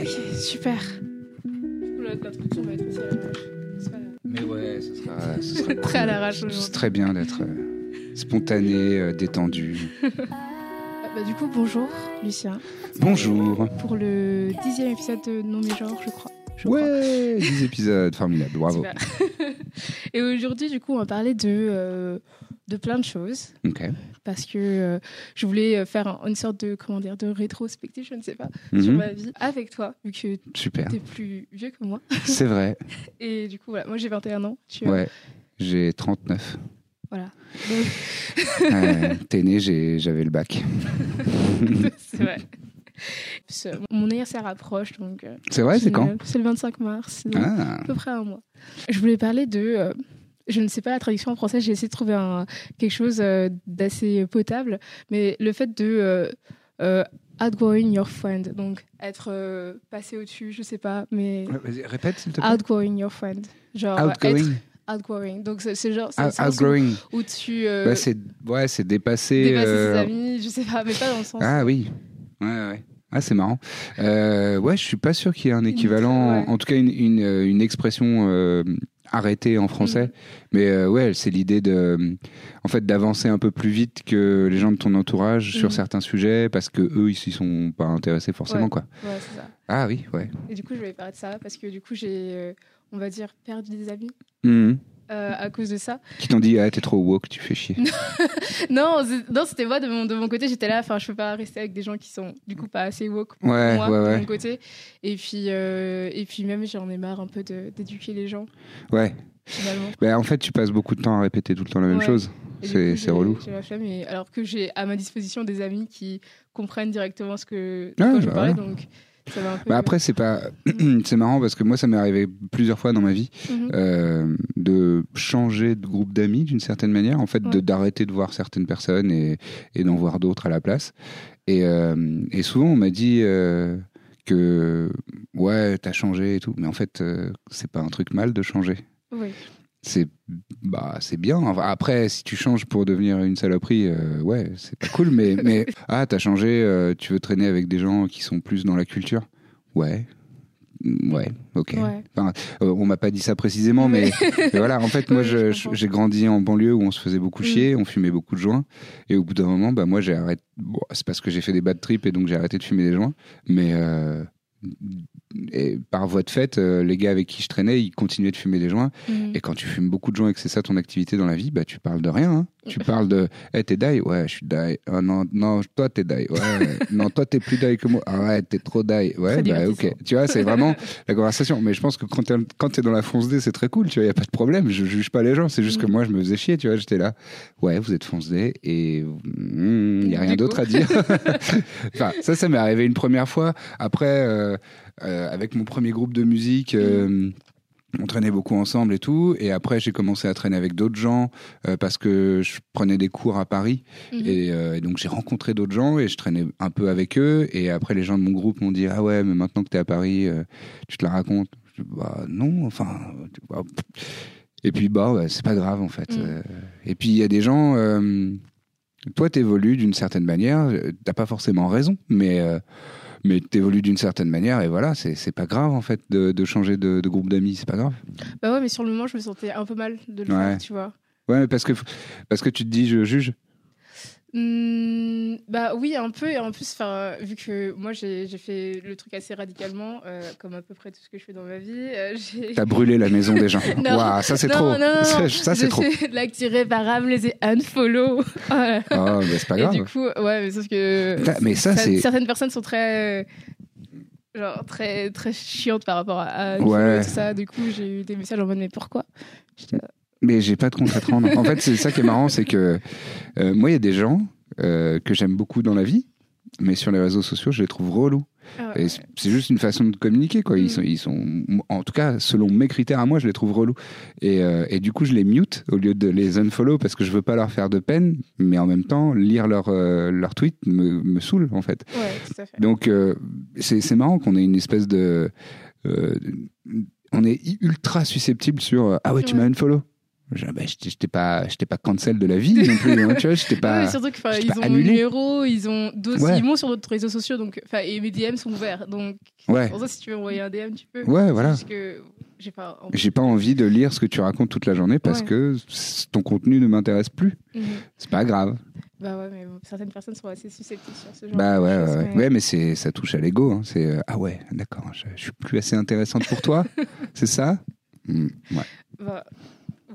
Ok, super. L'introduction va être aussi à l'arrache. C'est pas- Mais ouais, ce sera, ce sera Très à l'arrache C'est très bien d'être euh, spontané, euh, détendu. Ah, bah, du coup, bonjour, Lucien. Bonjour. Pour le dixième épisode de Non mais genre, je crois. Je crois. Ouais, 10 épisodes, formidable, bravo. Et aujourd'hui, du coup, on va parler de, euh, de plein de choses. Ok. Parce que euh, je voulais euh, faire un- une sorte de, comment dire, de rétrospective, je ne sais pas, sur Mhm, ma vie avec toi, vu que tu es plus vieux que moi. C'est vrai. Et du coup, voilà, moi j'ai 21 ans. Tu as- Ouais. J'ai 39. Voilà. Donc, T'es né, j'avais le bac. c'est vrai. Mon anniversaire approche, donc. euh, C'est vrai, c'est quand. C'est le 25 mars. donc Ah, à peu près un mois. Je voulais parler de. euh, je ne sais pas la traduction en français, j'ai essayé de trouver un, quelque chose euh, d'assez potable, mais le fait de euh, euh, outgrowing your friend, donc être euh, passé au-dessus, je sais pas, mais répète s'il te plaît. outgrowing your friend. Genre Outgoing. être outgrowing. Donc c'est genre Out- où, Outgrowing. où tu euh, Bah, c'est ouais, c'est dépasser. dépasses euh, ses amis, je sais pas, mais pas dans le sens. Ah oui. Ouais, ouais. Ah, c'est marrant. Ouais, je suis pas sûr qu'il y ait un équivalent, ouais. en tout cas une, une, une expression euh, arrêtée en français. Mhm. Mais euh, ouais, c'est l'idée de, en fait, d'avancer un peu plus vite que les gens de ton entourage sur Mhm. certains sujets parce que eux, ils s'y sont pas intéressés forcément, Ouais. quoi. Ouais, ça. Ah oui, ouais. Et du coup, je voulais parler de ça parce que du coup, j'ai, euh, on va dire, perdu des amis Mhm. Euh, à cause de ça. Qui t'ont dit, ah, t'es trop woke, tu fais chier. Non, non c'était moi de mon, de mon côté, j'étais là, enfin, je peux pas rester avec des gens qui sont du coup pas assez woke pour Ouais, moi ouais, de mon côté. Et puis, euh, et puis même, j'en ai marre un peu d'éduquer les gens Ouais. finalement. Bah, en fait, tu passes beaucoup de temps à répéter tout le temps la même chose. C'est relou. La flemme, et alors que j'ai à ma disposition des amis qui comprennent directement ce que Ah, je bah parlais, donc Bah après, c'est pas, c'est marrant parce que moi, ça m'est arrivé plusieurs fois dans ma vie. Mhm. euh, de changer de groupe d'amis d'une certaine manière, en fait, de Ouais. d'arrêter de voir certaines personnes et, et d'en voir d'autres à la place. Et, euh, et souvent, on m'a dit euh, que ouais, t'as changé et tout, mais en fait, c'est pas un truc mal de changer. Oui. C'est bah c'est bien. Après, si tu changes pour devenir une saloperie, euh, ouais, c'est pas cool. Mais mais ah, t'as changé, euh, tu veux traîner avec des gens qui sont plus dans la culture, ouais. Mm, Ouais, ok. Ouais. Enfin, euh, on m'a pas dit ça précisément, mais, mais voilà. En fait, moi, Oui, j'ai grandi en banlieue où on se faisait beaucoup Mm. chier, on fumait beaucoup de joints, et au bout d'un moment, bah moi, j'ai arrêté. Bon, c'est parce que j'ai fait des bad trips et donc j'ai arrêté de fumer des joints, mais et par voie de fait, euh, les gars avec qui je traînais, ils continuaient de fumer des joints. Mhm. Et quand tu fumes beaucoup de joints et que c'est ça ton activité dans la vie, bah tu parles de rien. hein. Tu parles de, eh t'es die, ouais, je suis die. Ah non, non, toi t'es die, ouais. non, toi t'es plus die que moi. Ah ouais, t'es trop die, ouais. Bah ok. Tu vois, c'est vraiment la conversation. Mais je pense que quand t'es quand t'es dans la fonce D, c'est très cool. Tu vois, y a pas de problème. Je juge pas les gens. C'est juste que Mm. moi, je me faisais chier. Tu vois, j'étais là. Ouais, vous êtes fonce D et il y a rien d'autre à dire. enfin, ça, ça m'est arrivé une première fois. Après, euh, avec mon premier groupe de musique. euh, on traînait beaucoup ensemble et tout. Et après, j'ai commencé à traîner avec d'autres gens euh, parce que je prenais des cours à Paris. Mhm. Et, euh, et donc, j'ai rencontré d'autres gens et je traînais un peu avec eux. Et après, les gens de mon groupe m'ont dit Ah ouais, mais maintenant que tu es à Paris, euh, tu te la racontes Je dis, Bah non, enfin. tu- bah, et puis, bah, ouais, c'est pas grave en fait. Mhm. Euh, et puis, il y a des gens. euh, toi, t'évolues d'une certaine manière. euh, T'as pas forcément raison, mais. Mais t'évolues d'une certaine manière et voilà, c'est pas grave en fait de, de changer de, de groupe d'amis, c'est pas grave. Bah ouais, mais sur le moment, je me sentais un peu mal de le Ouais. faire, tu vois. Ouais, parce que, parce que tu te dis je juge. Hmm, bah oui, un peu. Et en plus, vu que moi, j'ai fait le truc assez radicalement, euh, comme à peu près tout ce que je fais dans ma vie. euh, T'as brûlé la maison des gens. Non. Waouh, ça c'est trop. Non, non, Ça, ça, c'est trop. l'acte irréparable, les unfollow. Oh, mais c'est pas Et grave. du coup, ouais, mais sauf que. Mais ça, c'est- Certaines personnes sont très. euh, Genre, très, très chiantes par rapport à, à Ouais. tout ça. Du coup, j'ai eu des messages en mode, mais pourquoi? Mais j'ai pas de compte à te rendre. En fait, c'est ça qui est marrant, c'est que euh, moi, il y a des gens euh, que j'aime beaucoup dans la vie, mais sur les réseaux sociaux, je les trouve relous. ah ouais. C'est- juste une façon de communiquer, quoi. Ils Mm. sont, ils sont, en tout cas, selon mes critères à moi, je les trouve relous. Et, euh, et du coup, je les mute au lieu de les unfollow parce que je veux pas leur faire de peine, mais en même temps, lire leur, euh, leur tweet me, me saoule, en fait. Ouais, tout à fait. Donc, euh, c'est c'est marrant qu'on ait une espèce de. on est ultra susceptible sur Ah ouais, tu Ouais. m'as unfollow. Je bah, j'étais pas, j'étais pas cancel de la vie non plus. hein, tu vois, j'étais pas. Surtout qu'ils j'étais ont pas annulé. numéro, ils ont d'autres- Ouais. ils montent sur d'autres réseaux sociaux, donc, enfin, et mes DM sont ouverts. Donc, Ouais. pour ça, si tu veux envoyer un DM, tu peux. Ouais, voilà. Que j'ai pas. J'ai pas envie de lire ce que tu racontes toute la journée parce Ouais. que ton contenu ne m'intéresse plus. Mhm. C'est pas grave. Bah ouais, mais certaines personnes sont assez susceptibles sur ce genre Bah de ouais, choses, ouais, ouais. Ouais, mais c'est, ça touche à l'ego. hein. C'est euh, ah ouais, d'accord. Je, je suis plus assez intéressante pour toi. c'est ça? Hmm, Ouais. Bah,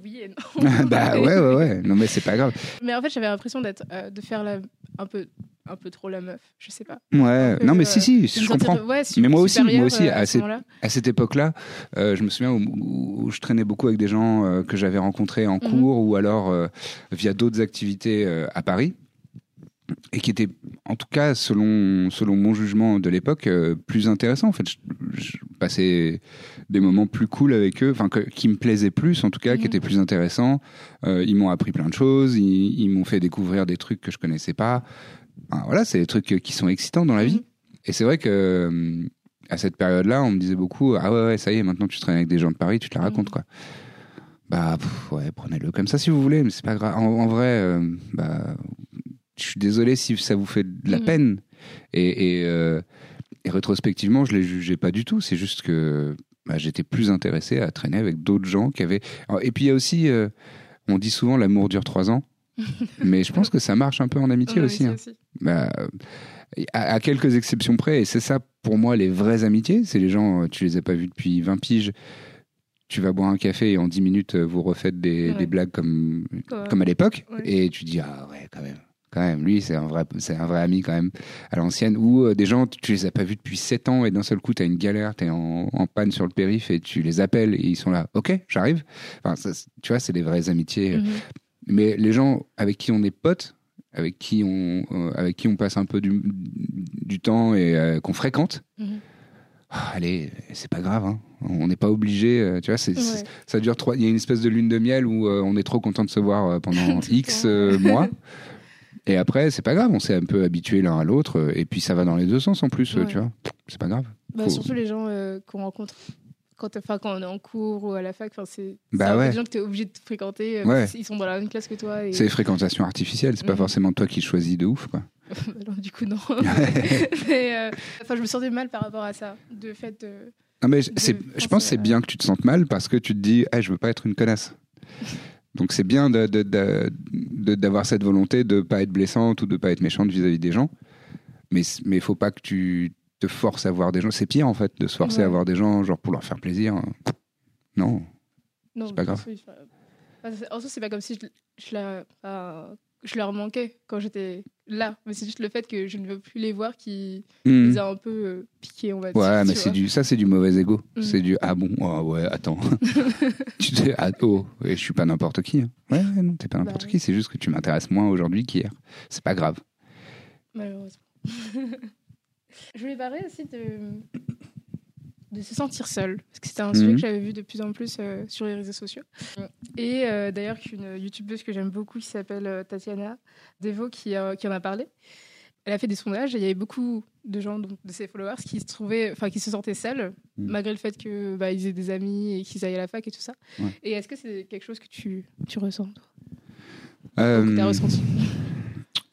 non. bah ouais, ouais, ouais. Non mais c'est pas grave. Mais en fait, j'avais l'impression d'être, euh, de faire la, un peu, un peu trop la meuf. Je sais pas. Ouais. peu, Non mais euh, si, si, De je comprends. ouais, Mais moi aussi, moi aussi, euh, à à ce. À cette époque-là, euh, je me souviens où, où je traînais beaucoup avec des gens euh, que j'avais rencontrés en Mhm. cours ou alors euh, via d'autres activités euh, à Paris et qui étaient, en tout cas, selon, selon mon jugement de l'époque, euh, plus intéressants. En fait, je, je passais des moments plus cool avec eux, enfin, que- qui me plaisaient plus, en tout cas, qui Mhm. étaient plus intéressants. Euh, ils m'ont appris plein de choses, ils, ils m'ont fait découvrir des trucs que je connaissais pas. Enfin, voilà, c'est des trucs qui sont excitants dans la vie. Mhm. Et c'est vrai que euh, à cette période-là, on me disait beaucoup Ah ouais, ouais, ça y est, maintenant tu traînes avec des gens de Paris, tu te la racontes, Mhm. quoi. Bah, pff, ouais, prenez-le comme ça si vous voulez, mais c'est pas grave. En, en vrai, euh, bah, je suis désolé si ça vous fait de la peine. Et, et, euh, et rétrospectivement, je les jugeais pas du tout. C'est juste que bah, j'étais plus intéressé à traîner avec d'autres gens qui avaient. Alors, et puis il y a aussi, euh, on dit souvent l'amour dure trois ans, mais je pense que ça marche un peu en amitié Ouais, aussi. ici hein. aussi. Bah, à, à quelques exceptions près, et c'est ça pour moi les vraies amitiés, c'est les gens, euh, tu les as pas vus depuis 20 piges, tu vas boire un café et en 10 minutes euh, vous refaites des, Ouais. des blagues comme, comme à l'époque, et tu dis ah ouais quand même. Quand même, lui, c'est un vrai, c'est un vrai ami quand même à l'ancienne. Ou euh, des gens, tu les as pas vus depuis 7 ans et d'un seul coup, tu as une galère, tu es en, en panne sur le périph et tu les appelles et ils sont là. Ok, j'arrive. Enfin, ça, tu vois, c'est des vraies amitiés. Mhm. Mais les gens avec qui on est potes, avec qui on, euh, avec qui on passe un peu du, du temps et euh, qu'on fréquente, Mhm. ah, allez, c'est pas grave. hein. On n'est pas obligé. euh, tu vois, c'est, c'est- Ouais. ça dure trois. Il y a une espèce de lune de miel où on est trop content de se voir pendant X mois. Et après, c'est pas grave. On s'est un peu habitué l'un à l'autre. euh, Et puis ça va dans les deux sens en plus. euh, Ouais. Tu vois, c'est pas grave. Bah, Faut- Surtout les gens euh, qu'on rencontre quand, quand on est en cours ou à la fac. C'est Bah ouais. des gens que tu es obligé de fréquenter. euh, Ouais. qu'ils sont dans la même classe que toi. Et... C'est fréquentation artificielle. C'est pas Mhm. forcément toi qui choisis de ouf, quoi. Alors, du coup, non. Mais, euh, je me sentais mal par rapport à ça. De fait de. Non, mais de je pense que c'est bien que tu te sentes mal parce que tu te dis, Eh, je veux pas être une connasse. Donc c'est bien de, de- de- de- d'avoir cette volonté de pas être blessante ou de pas être méchante vis-à-vis des gens. Mais il faut pas que tu te forces à voir des gens. C'est pire en fait de se forcer Ouais. à voir des gens genre pour leur faire plaisir. Non. Non, C'est pas grave. oui, enfin, en soi, c'est pas comme si je, je, la- enfin, je leur manquais quand j'étais là. Mais c'est juste le fait que je ne veux plus les voir qui Hmm. les a un peu euh, piqués, on va dire. Ouais, mais c'est du, ça c'est du mauvais ego. Mhm. C'est du ah bon, ah ouais, attends. tu te ah, oh, ouais, je suis pas n'importe qui. hein. Ouais, ouais, non, t'es pas Bah n'importe qui. C'est juste que tu m'intéresses moins aujourd'hui qu'hier. C'est pas grave. Malheureusement. je voulais parler aussi de, de se sentir seul. Parce que c'était un sujet Mhm. que j'avais vu de plus en plus euh, sur les réseaux sociaux. Et euh, d'ailleurs, qu'une youtubeuse que j'aime beaucoup qui s'appelle euh, Tatiana Devo qui, euh, qui en a parlé. Elle a fait des sondages et il y avait beaucoup de gens, donc, de ses followers, qui se trouvaient, enfin, qui se sentaient seuls, Mhm. malgré le fait que bah, aient des amis et qu'ils aillent à la fac et tout ça. Ouais. Et est-ce que c'est quelque chose que tu, tu ressens, toi? Que t'as ressenti?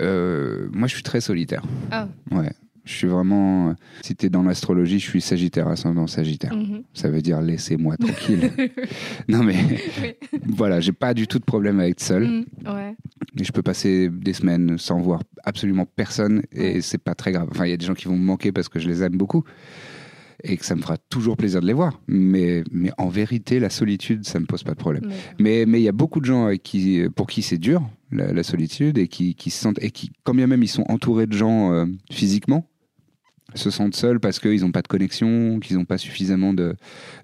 moi, je suis très solitaire. Ah. Ouais. Je suis vraiment. Si t'es dans l'astrologie, je suis Sagittaire, ascendant Sagittaire. Mhm. Ça veut dire laissez-moi tranquille. non mais Oui. voilà, j'ai pas du tout de problème à être seul. Ouais. Et je peux passer des semaines sans voir absolument personne et c'est pas très grave. Enfin, il y a des gens qui vont me manquer parce que je les aime beaucoup et que ça me fera toujours plaisir de les voir. Mais, mais en vérité, la solitude, ça me pose pas de problème. Mais- Mais mais il y a beaucoup de gens avec qui, pour qui c'est dur, la, la solitude, et qui, qui se sentent, et qui, quand bien même ils sont entourés de gens euh, physiquement, se sentent seuls parce qu'ils n'ont pas de connexion, qu'ils n'ont pas suffisamment de,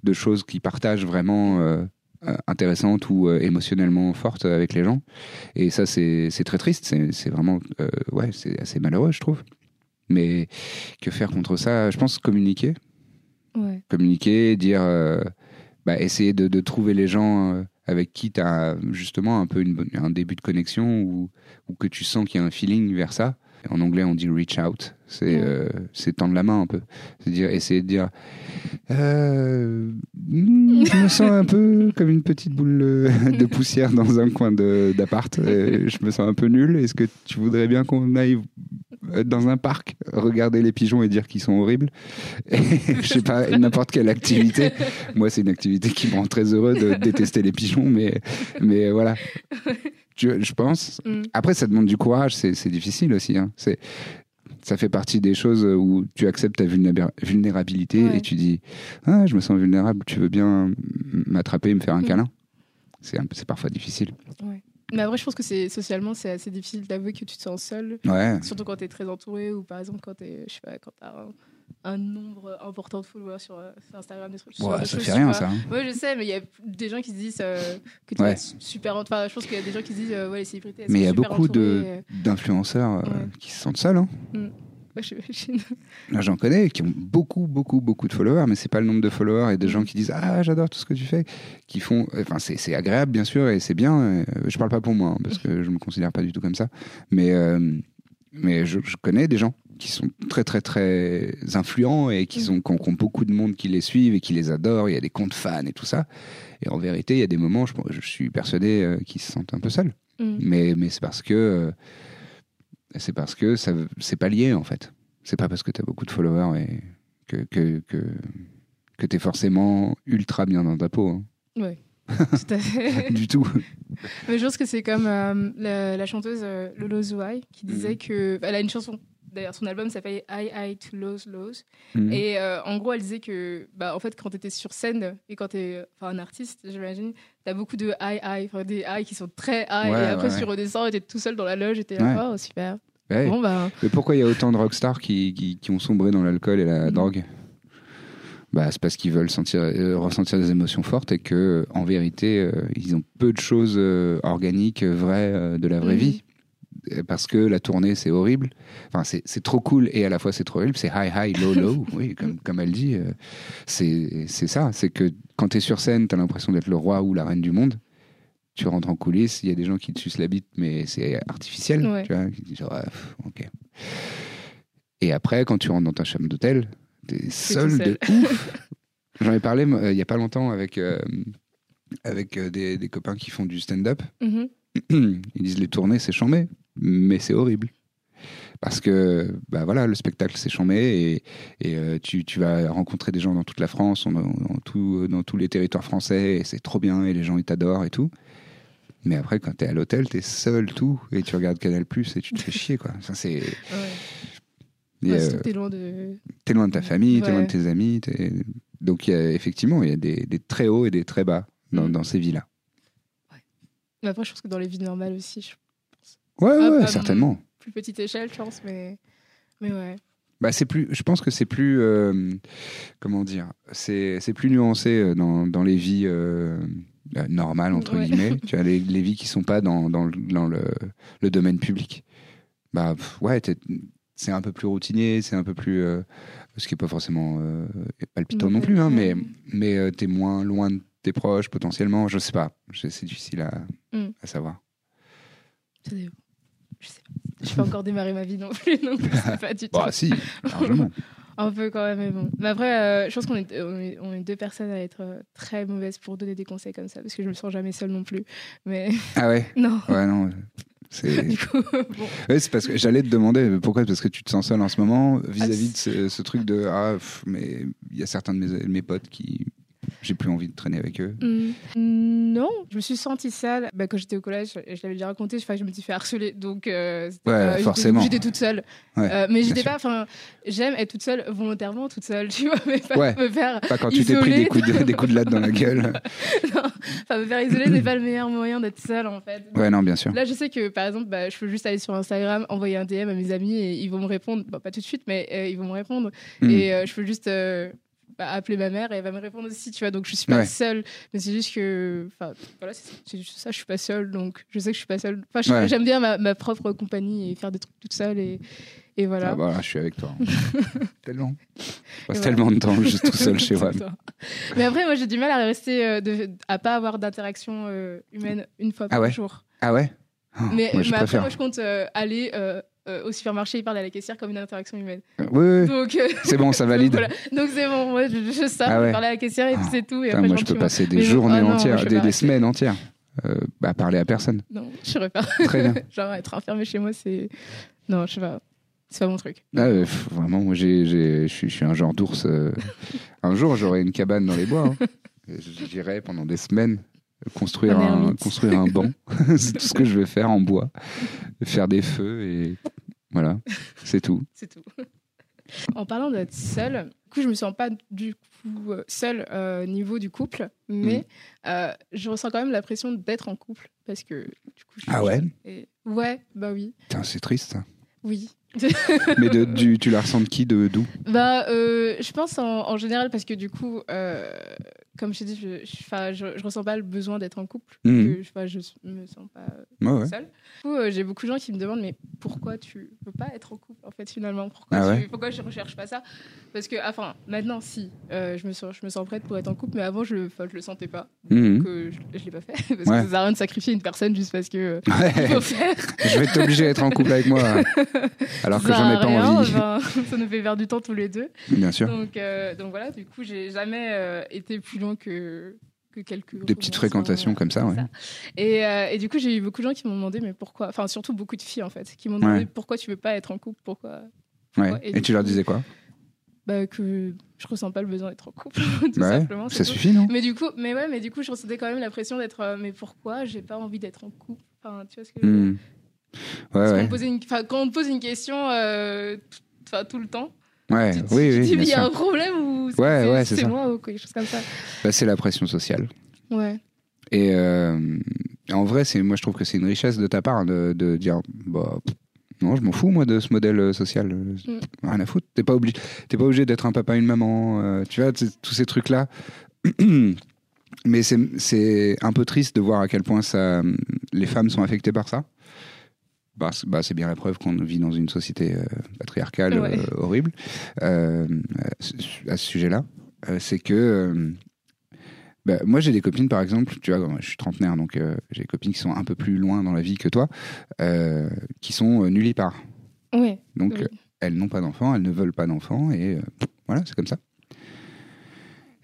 de choses qu'ils partagent vraiment euh, euh, intéressantes ou euh, émotionnellement fortes avec les gens. Et ça, c'est très triste. C'est vraiment, euh, ouais, c'est assez malheureux, je trouve. Mais que faire contre ça? Je pense communiquer Ouais. communiquer, dire, bah, essayer de, de trouver les gens avec qui tu as justement un peu une un début de connexion ou, ou que tu sens qu'il y a un feeling vers ça. En anglais, on dit reach out. C'est euh, c'est tendre la main un peu. C'est dire essayer de dire. euh, hmm, je me sens un peu comme une petite boule de poussière dans un coin d'appart. Je me sens un peu nul. Est-ce que tu voudrais bien qu'on aille euh, dans un parc, regarder les pigeons et dire qu'ils sont horribles? Et, Je sais pas, n'importe quelle activité. Moi, c'est une activité qui me rend très heureux de détester les pigeons, mais, mais voilà. Je pense. Mm. Après, ça demande du courage, c'est difficile aussi. hein. C'est ça fait partie des choses où tu acceptes ta vulnéra- vulnérabilité Ouais. et tu dis ah je me sens vulnérable tu veux bien m'attraper et me faire un Mm. câlin? C'est parfois difficile Mais après, je pense que c'est socialement, c'est assez difficile d'avouer que tu te sens seul. ouais Surtout quand tu es très entouré ou par exemple quand tu as un, un nombre important de followers sur, euh, sur Instagram, des trucs. de ça fait rien ça hein. Ouais, je sais, mais il y a des gens qui se disent euh, que tu Ouais. super. Enfin, je pense qu'il y a des gens qui se disent, euh, ouais, les célébrités. elles mais il y a beaucoup de d'influenceurs euh, Ouais. qui se sentent seuls hein. ouais. Là, j'en connais qui ont beaucoup, beaucoup, beaucoup de followers, mais c'est pas le nombre de followers et des gens qui disent Ah, j'adore tout ce que tu fais. Qui font. Enfin, c'est agréable, bien sûr, et c'est bien. Je parle pas pour moi, hein, parce que je me considère pas du tout comme ça. Mais, mais je, je connais des gens qui sont très, très, très influents et qui, sont, qui ont, qui ont beaucoup de monde qui les suivent et qui les adore. Il y a des comptes fans et tout ça. Et en vérité, il y a des moments, je, je suis persuadé, euh, qu'ils se sentent un peu seuls. Mm. Mais, mais c'est parce que euh, c'est parce que ça c'est pas lié en fait. C'est pas parce que tu as beaucoup de followers et que que que, que tu es forcément ultra bien dans ta peau hein. Ouais. Tout à fait. du tout. Mais je pense que c'est comme euh, la, la chanteuse euh, Lolo Zouai qui disait Mhm. que. Elle a une chanson. D'ailleurs, son album s'appelle I I to Lows Lows. Mhm. Et euh, en gros, elle disait que, bah, en fait, quand tu étais sur scène et quand tu es un artiste, j'imagine, tu as beaucoup de high, enfin, des high qui sont très high. Ouais, et après, ouais, tu redescends et tu es tout seul dans la loge et tu es là, oh, super. Bon, bah. Mais pourquoi il y a autant de rockstars qui, qui, qui ont sombré dans l'alcool et la Mhm. drogue? Bah, c'est parce qu'ils veulent sentir, euh, ressentir des émotions fortes et que, en vérité, euh, ils ont peu de choses euh, organiques, vraies de la vraie Mhm. vie. Euh, Parce que la tournée, c'est horrible. Enfin, c'est trop cool et à la fois c'est trop horrible. C'est high, high, low, low. oui, comme, comme elle dit. euh, c'est ça. C'est que quand tu es sur scène, tu as l'impression d'être le roi ou la reine du monde. Tu rentres en coulisses, il y a des gens qui te sucent la bite, mais c'est artificiel. Ouais. Tu vois, qui disent, ok. Et après, quand tu rentres dans ta chambre d'hôtel, t'es seul, tout de ouf. J'en ai parlé euh, il y a pas longtemps avec, euh, avec euh, des, des copains qui font du stand-up. mhm. Ils disent les tournées, c'est chambé, mais c'est horrible. Parce que bah voilà, le spectacle, c'est chambé et, et euh, tu, tu vas rencontrer des gens dans toute la France, dans, dans, tout, dans tous les territoires français, et c'est trop bien, et les gens, ils t'adorent et tout. Mais après, quand t'es à l'hôtel, t'es seul, tout, et tu regardes Canal Plus et tu te fais chier, quoi. Ça, c'est. Ouais. Ouais, euh, t'es loin de. t'es loin de ta famille, t'es Ouais. loin de tes amis. t'es- Donc, y a, effectivement, il y a des, des très hauts et des très bas dans, Mm. dans ces villas. Mais après, je pense que dans les villes normales aussi, je... Ouais, Ah, ouais, bah, certainement. plus petite échelle, je pense, mais. Mais ouais. Bah, c'est plus, je pense que c'est plus, euh, comment dire, c'est, plus nuancé euh, dans, dans les vies euh, euh, normales entre Ouais. guillemets. tu as les, les vies qui sont pas dans, dans, le, dans le, le domaine public. Bah pff, ouais, c'est un peu plus routinier, c'est un peu plus, euh, ce qui est pas forcément euh, palpitant non, Non, plus, hein, ouais. mais mais euh, t'es moins loin de tes proches potentiellement. Je sais pas, c'est difficile à, Mm. à savoir. Ça dépend. Je sais pas. Je peux encore démarrer ma vie non plus, donc pas du tout. Bah si, largement. Un peu quand même, mais bon. Mais après, euh, je pense qu'on est, on est, on est deux personnes à être euh, très mauvaises pour donner des conseils comme ça, parce que je me sens jamais seule non plus. Mais Ah ouais, non. ouais non. C'est coup, bon. Ouais, c'est parce que j'allais te demander pourquoi? Parce que tu te sens seul en ce moment vis-à-vis de ce, ce truc de ah pff, mais il y a certains de mes, de mes potes qui j'ai plus envie de traîner avec eux. Hmm, Non, je me suis sentie seule. Bah, quand j'étais au collège, je l'avais déjà raconté, je me suis fait harceler. Donc, euh, Ouais, forcément. J'étais toute seule. Ouais, Euh, mais j'étais pas. Enfin, j'aime être toute seule volontairement, toute seule, tu vois, mais pas Ouais. me faire. Pas quand tu t'es pris des coups de, des coups de latte dans la gueule. enfin, me faire isoler, c'est pas le meilleur moyen d'être seule, en fait. Ouais non bien sûr. Là, je sais que par exemple, bah, je peux juste aller sur Instagram, envoyer un DM à mes amis et ils vont me répondre. Bon, pas tout de suite, mais euh, ils vont me répondre. Hmm. Et je peux juste bah, appeler ma mère et elle va me répondre aussi, tu vois. Donc, je suis pas Ouais. seule. Mais c'est juste que. Enfin, voilà, c'est c'est juste ça, je suis pas seule. Donc, je sais que je suis pas seule. Enfin, Ouais. j'aime bien ma, ma propre compagnie et faire des trucs toute seule. Et, et voilà. Ah, bah, je suis avec toi. tellement. Je passe voilà. tellement de temps juste tout seul chez moi. Mais après, moi, j'ai du mal à rester, euh, de, à pas avoir d'interaction euh, humaine une fois Ah par ouais? jour. Ah ouais? Oh, Mais, moi mais après, moi, je compte euh, aller euh, euh, au supermarché, il parle à la caissière comme une interaction humaine. Oui, oui. Donc, euh, c'est bon, ça valide. voilà. Donc c'est bon, moi je, je ça, Ah ouais. à la caissière et puis Ah, c'est tout. Et après, moi, je je peux passer des journées ah entières, des, semaines entières euh, à parler à personne. Non, je serais pas. Très bien. Genre être enfermé chez moi, c'est. Non, je sais pas. C'est pas mon truc. Ah, euh, pff, vraiment, moi, je suis- un genre d'ours. euh, Un jour, j'aurai une cabane dans les bois. hein. J'irai pendant des semaines construire Un construire un banc. c'est tout ce que je vais faire en bois. Faire des feux et voilà, c'est tout. C'est tout. En parlant d'être seule, du coup, je me sens pas du coup euh, seule euh, niveau du couple, mais Mm. euh, je ressens quand même la pression d'être en couple parce que du coup. Je Ah ouais? et- Ouais, bah oui, c'est triste. oui. Mais de, du, tu la ressens de qui De d'où? Bah, euh, je pense en, en général parce que du coup, euh, comme je t'ai dit, je, je, 'fin, je, je ressens pas le besoin d'être en couple. Mhm. que je, me sens pas Ouais, ouais. seule. Du coup, euh, j'ai beaucoup de gens qui me demandent mais pourquoi tu veux pas être en couple en fait finalement? Pourquoi, Ah tu- ouais? pourquoi je recherche pas ça? Parce que enfin maintenant si je me sens je me sens prête pour être en couple mais avant je le je le sentais pas Mhm. que je, je l'ai pas fait parce que ça sert à rien de sacrifier une personne juste parce que il Ouais. faut faire. Je vais t'obliger à être en couple avec moi, alors que j'en ai pas rien, envie. enfin, ça nous fait perdre du temps tous les deux. Bien sûr. Donc, euh, donc voilà, du coup, j'ai jamais euh, été plus loin que, que quelques. Des petites fréquentations hein, comme ça, ouais. Et, euh, et du coup, j'ai eu beaucoup de gens qui m'ont demandé, mais pourquoi Enfin, surtout beaucoup de filles, en fait, qui m'ont demandé Ouais. pourquoi tu veux pas être en couple Pourquoi Ouais. Ouais, et tu leur disais quoi? bah, Que je ressens pas le besoin d'être en couple, tout Bah ouais, simplement. Ça tout. suffit, non? Mais du coup, mais ouais, mais du coup, je ressentais quand même la pression d'être. euh, mais pourquoi j'ai pas envie d'être en couple? Enfin, tu vois ce que je Ouais, ouais. posait une- enfin, Quand on te pose une question, euh, tout- enfin, tout le temps, Ouais, tu oui, tu dis, il y a sûr. un problème ou c'est Ouais, ouais, moi ou quelque chose comme ça. Bah, c'est la pression sociale. Ouais. Et euh, en vrai, moi je trouve que c'est une richesse de ta part de, de dire bah non, je m'en fous moi de ce modèle euh, social, Mm. rien à foutre. T'es pas obligé, pas obligé d'être un papa, une maman, euh, tu vois, tous ces trucs là. Mais c'est c'est un peu triste de voir à quel point ça, les femmes sont affectées par ça. Bah, c'est bah, c'est bien la preuve qu'on vit dans une société euh, patriarcale Ouais. euh, horrible euh, à ce- sujet-là. C'est que bah, moi, j'ai des copines, par exemple, tu vois, je suis trentenaire, donc j'ai des copines qui sont un peu plus loin dans la vie que toi, qui sont nullipares. Ouais. Donc, Oui. elles n'ont pas d'enfants, elles ne veulent pas d'enfants, et voilà, c'est comme ça.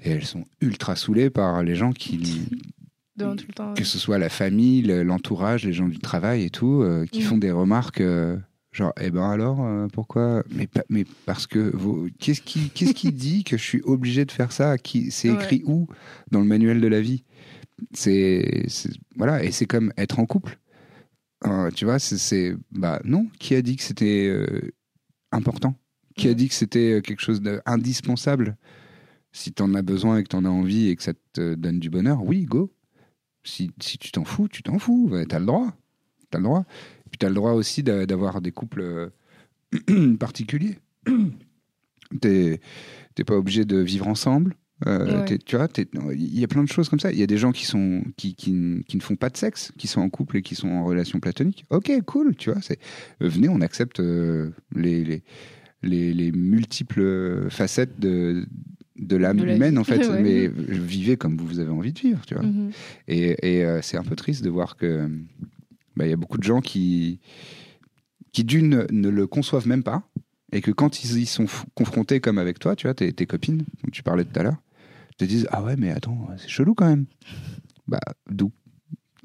Et elles sont ultra saoulées par les gens qui, Devant tout le temps. que ce soit la famille, le- l'entourage, les gens du travail et tout, euh, qui Mm. font des remarques euh, genre, eh ben alors, euh, pourquoi? Mais, pa- mais parce que vos- qu'est-ce qui, qu'est-ce qui dit que je suis obligé de faire ça? Qui, C'est Ouais. écrit où dans le manuel de la vie? C'est, c'est- Voilà, et c'est comme être en couple. Euh, tu vois, c'est, c'est- Bah non, qui a dit que c'était important? Qui a Mm. dit que c'était quelque chose d'indispensable? Si t'en as besoin et que t'en as envie et que ça te donne du bonheur, oui, go si, si tu t'en fous, tu t'en fous. Ouais, T'as le droit. T'as le droit. Puis t'as le droit aussi d'a- d'avoir des couples euh, particuliers. T'es t'es pas obligé de vivre ensemble. Euh, Ouais. tu vois, il y a plein de choses comme ça. Il y a des gens qui sont qui, qui, qui ne font pas de sexe, qui sont en couple et qui sont en relation platonique. Ok, cool, tu vois. Venez, on accepte euh, les, les, les les multiples facettes de de l'âme humaine en fait. Ouais. Mais vivez comme vous avez envie de vivre, tu vois. Mhm. Et, et, euh, c'est un peu triste de voir que bah, il y a beaucoup de gens qui, qui d'une, ne le conçoivent même pas, et que quand ils y sont confrontés, comme avec toi, tu vois, tes, tes copines, dont tu parlais tout à l'heure, te disent Ah ouais, mais attends, c'est chelou quand même. Bah, d'où?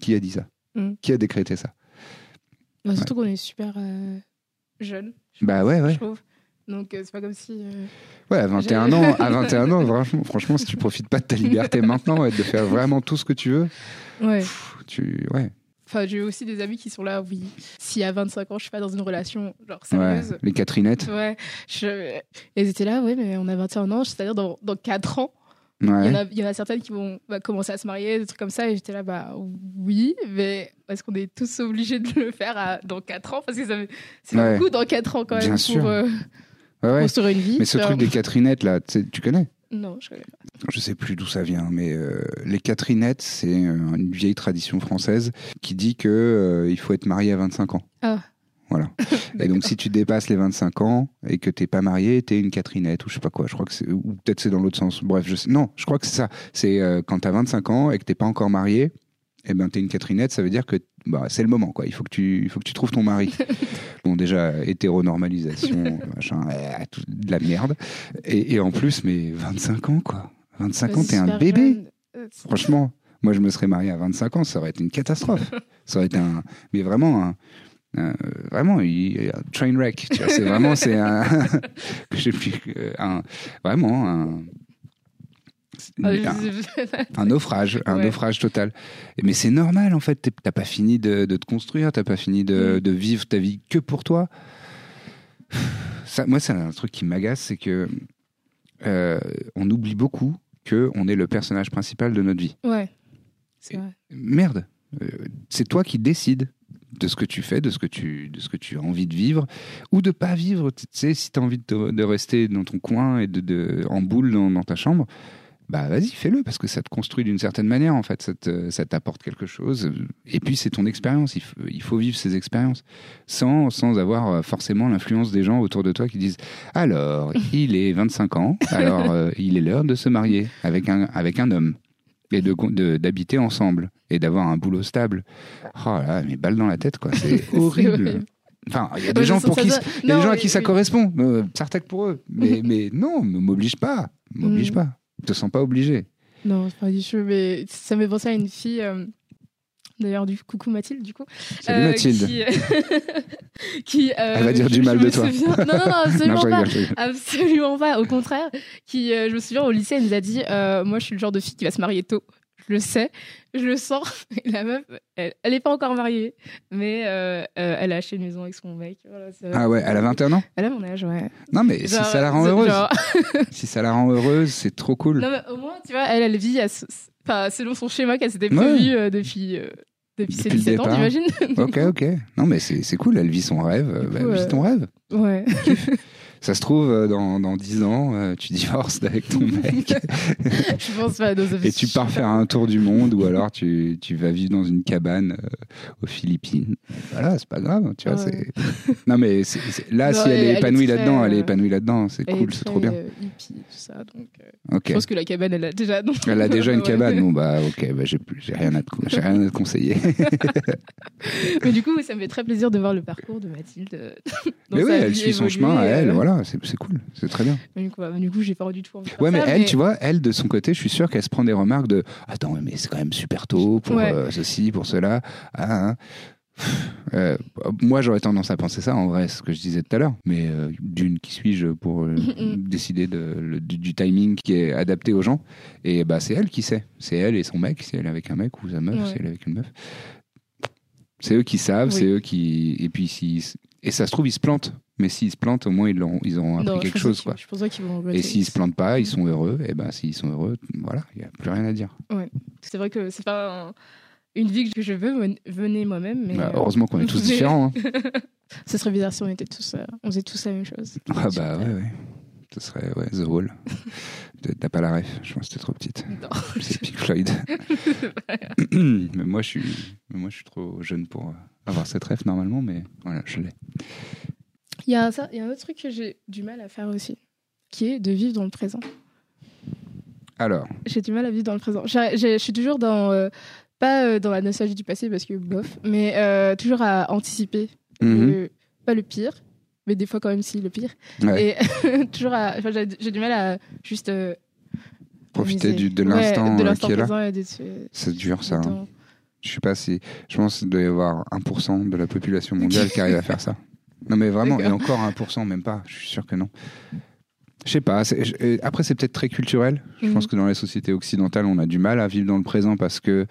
Qui a dit ça? Mm. Qui a décrété ça? Bah, surtout qu'on est super euh, jeunes. je Bah pense, ouais, ouais. Je trouve. Donc, euh, c'est pas comme si. euh, Ouais, à 21 ans, à 21 ans franchement, franchement, si tu profites pas de ta liberté maintenant et de faire vraiment tout ce que tu veux, Ouais. pff, tu, ouais, Enfin, j'ai aussi des amis qui sont là, oui. Si à 25 ans, je suis pas dans une relation genre ouais, sérieuse. les Catherinettes, Ouais. Je... Ils étaient là, ouais, mais on a 21 ans, c'est-à-dire dans, dans 4 ans. Il y, en ouais, a, il y en a certaines qui vont bah, commencer à se marier, des trucs comme ça. Et j'étais là, bah oui, mais est-ce qu'on est tous obligés de le faire à- dans 4 ans? Parce que c'est Ouais. beaucoup dans 4 ans quand même Bien pour sûr. euh, ouais, construire une vie. Mais ce truc des Catherinettes là, tu connais Non, je connais pas. Je sais plus d'où ça vient, mais euh, les Catherinettes, c'est euh, une vieille tradition française qui dit que euh, il faut être marié à 25 ans. Ah. Voilà. Et donc, si tu dépasses les 25 ans et que t'es pas marié, t'es une Catherinette ou je sais pas quoi. Je crois que c'est, ou peut-être c'est dans l'autre sens. Bref, je sais. Non, je crois que c'est ça. C'est euh, quand t'as 25 ans et que t'es pas encore marié, eh ben t'es une Catherinette. Ça veut dire que bah, c'est le moment, quoi. Il faut que tu, il faut que tu trouves ton mari. bon, déjà, hétéronormalisation, machin, euh, tout- de la merde. Et, et en plus, mais 25 ans, quoi. 25 ans, t'es un bébé. jeune. Euh, Franchement, moi, je me serais marié à 25 ans, ça aurait été une catastrophe. ça aurait été un. Mais vraiment, un. vraiment, il- un train wreck. C'est vraiment, c'est un. je sais plus, euh, un. Vraiment, un. Ah, un- un naufrage, un Ouais. naufrage total. Mais c'est normal en fait, t'as pas fini de, de te construire, t'as pas fini de, Mm. de vivre ta vie que pour toi. Ça, moi, c'est un truc qui m'agace, c'est que euh, on oublie beaucoup que on est le personnage principal de notre vie. Ouais. C'est vrai. Merde, Euh, c'est toi qui décides de ce que tu fais, de ce que tu, de ce que tu as envie de vivre ou de pas vivre. Tu sais, si tu as envie de, te- de rester dans ton coin et de, de- en boule dans, dans ta chambre, bah vas-y, fais-le parce que ça te construit d'une certaine manière en fait. Ça te- ça t'apporte quelque chose. Et puis c'est ton expérience. Il, faut- il faut vivre ces expériences sans, sans avoir euh, forcément l'influence des gens autour de toi qui disent alors il est 25 ans, alors euh, il est l'heure de se marier avec un, avec un homme et de de- d'habiter ensemble et d'avoir un boulot stable. Oh là, mais balle dans la tête quoi, c'est horrible. Enfin, il y a des Ouais, gens ça- pour ça qui il y a des gens à qui ça oui. correspond. Euh, pour eux. Mais, mais non, ne m'oblige pas. M'oblige Mm. pas. Te sens pas obligé. Non, c'est pas du tout. Mais ça me fait penser à une fille. euh, D'ailleurs, du coucou Mathilde, du coup. Salut euh, Mathilde. Qui, qui, euh, Elle va dire je- du mal de toi. souviens- Non, non, non, absolument Non, pas. rigole. Absolument pas, au contraire. Qui, euh, je me souviens, au lycée, elle nous a dit Moi, je suis le genre de fille qui va se marier tôt. Je le sais, je le sens. Et la meuf, elle n'est pas encore mariée, mais euh, euh, elle a acheté une maison avec son mec. Voilà, Ah ouais, elle a 21 ans? Elle a mon âge, ouais. Non, mais Genre, si ça la rend heureuse, genre- si ça la rend heureuse, c'est trop cool. Non, mais au moins, tu vois, elle, elle vit à enfin, selon son schéma qu'elle s'était Ouais. prévu euh, depuis, euh, depuis ses Depuis le 17 ans, t'imagines? Ok, ok. Non, mais c'est cool, elle vit son rêve. bah, coup, euh, ton rêve. Ouais. Ça se trouve, euh, dans, dans 10 ans, euh, tu divorces avec ton mec je pense pas. dans et tu pars faire un tour du monde ou alors tu, tu vas vivre dans une cabane euh, aux Philippines. Voilà, c'est pas grave, tu vois. Ouais. Non, mais là, Non, si elle elle- est épanouie là-dedans, elle est épanouie là-dedans, c'est cool, est c'est trop bien. euh, hippie, tout ça. Donc, euh, Ok. Je pense que la cabane, elle a déjà. donc- Elle a déjà une cabane. Bon, bah, ok, bah, j'ai rien, à te rien à te conseiller. Mais du coup, ça me fait très plaisir de voir le parcours de Mathilde. dans mais oui, elle vie suit son chemin à elle, euh, voilà, c'est cool, c'est très bien. mais Du coup, bah, coup, j'ai pas du tout envie de Ouais, mais ça, elle, tu vois, elle, de son côté, je suis sûr qu'elle se prend des remarques de Attends, mais c'est quand même super tôt pour Ouais. euh, ceci, pour cela. Ah, hein. Pff, euh, moi, j'aurais tendance à penser ça, en vrai, ce que je disais tout à l'heure. Mais euh, d'une, qui suis-je pour euh, décider de, le- du, du timing qui est adapté aux gens? Et bah, c'est elle qui sait. C'est elle et son mec, c'est elle avec un mec ou sa meuf, Ouais. c'est elle avec une meuf. C'est eux qui savent, Oui. c'est eux qui. Et puis, s'ils- et ça se trouve, ils se plantent. Mais s'ils se plantent, au moins, ils, l'auront- ils auront appris Non, quelque chose. Quoi. Je pense pas qu'ils vont regretter. Et s'ils se plantent pas, ils sont heureux. Et ben s'ils sont heureux, voilà, il n'y a plus rien à dire. C'est vrai que c'est pas un- une vie que je veux mener moi-même, mais Bah, euh, heureusement qu'on est tous différents. hein. ce serait bizarre si on était tous, euh, on faisait tous la même chose. Ah bah ouais, ouais. Ce serait ouais, The Wall. T'as pas la ref, je pense que t'es trop petite. C'est Pink Floyd. mais moi je suis, moi je suis trop jeune pour euh, avoir cette ref normalement, mais voilà, je l'ai. Il y a il y a un autre truc que j'ai du mal à faire aussi, qui est de vivre dans le présent. Alors, J'ai du mal à vivre dans le présent. Je suis toujours dans, euh, pas euh, dans la nostalgie du passé parce que bof, mais euh, toujours à anticiper, mhm, le- pas le pire, mais des fois quand même si le pire. ouais, Et toujours à, enfin, j'ai j'ai du mal à juste euh, profiter amuser. du, de Ouais, l'instant de euh, l'instant qui est là. présent et de ce- C'est dur ça. hein. temps. Je sais pas si. Je pense qu'il doit y avoir 1% de la population mondiale qui arrive à faire ça. Non, mais vraiment, et encore 1%, même pas. Je suis sûr que non. Je sais pas. Après, c'est peut-être très culturel. Je Mhm. pense que dans la société occidentale, on a du mal à vivre dans le présent parce que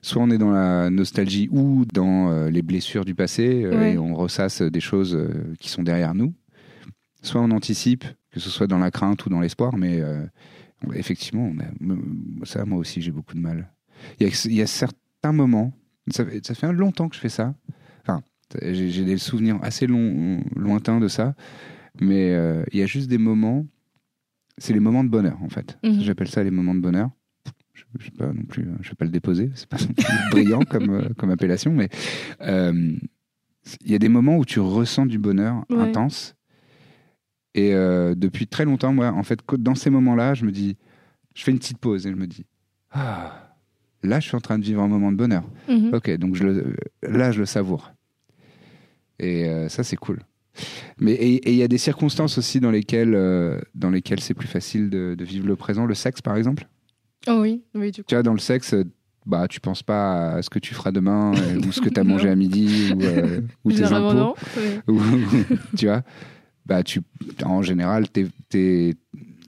soit on est dans la nostalgie ou dans euh, les blessures du passé euh, Ouais. et on ressasse des choses euh, qui sont derrière nous. Soit on anticipe, que ce soit dans la crainte ou dans l'espoir, mais euh, effectivement, on a- m- ça, moi aussi, j'ai beaucoup de mal. Il y a, il y a certains moments, ça, fait- ça fait longtemps que je fais ça. J'ai des souvenirs assez longs, lointains de ça, mais euh, il y a juste des moments, c'est les moments de bonheur en fait. Mhm. J'appelle ça les moments de bonheur. Je, je sais pas non plus, je vais pas le déposer, c'est pas non plus brillant comme, euh, comme appellation, mais euh, il y a des moments où tu ressens du bonheur Ouais. intense. Et depuis très longtemps, moi, en fait, dans ces moments-là, je me dis, je fais une petite pause et je me dis, ah, là, je suis en train de vivre un moment de bonheur. Mhm. Ok, donc je le, là, je le savoure. Et euh, ça, c'est cool. Mais et il y a des circonstances aussi dans lesquelles, euh, dans lesquelles c'est plus facile de, de vivre le présent. Le sexe, par exemple? Oh oui, oui, du coup. Tu vois, dans le sexe, euh, bah, tu penses pas à ce que tu feras demain euh, ou ce que tu as mangé à midi ou, euh, ou tes impôts. non. Ou- tu vois, bah, tu, en général, t'es-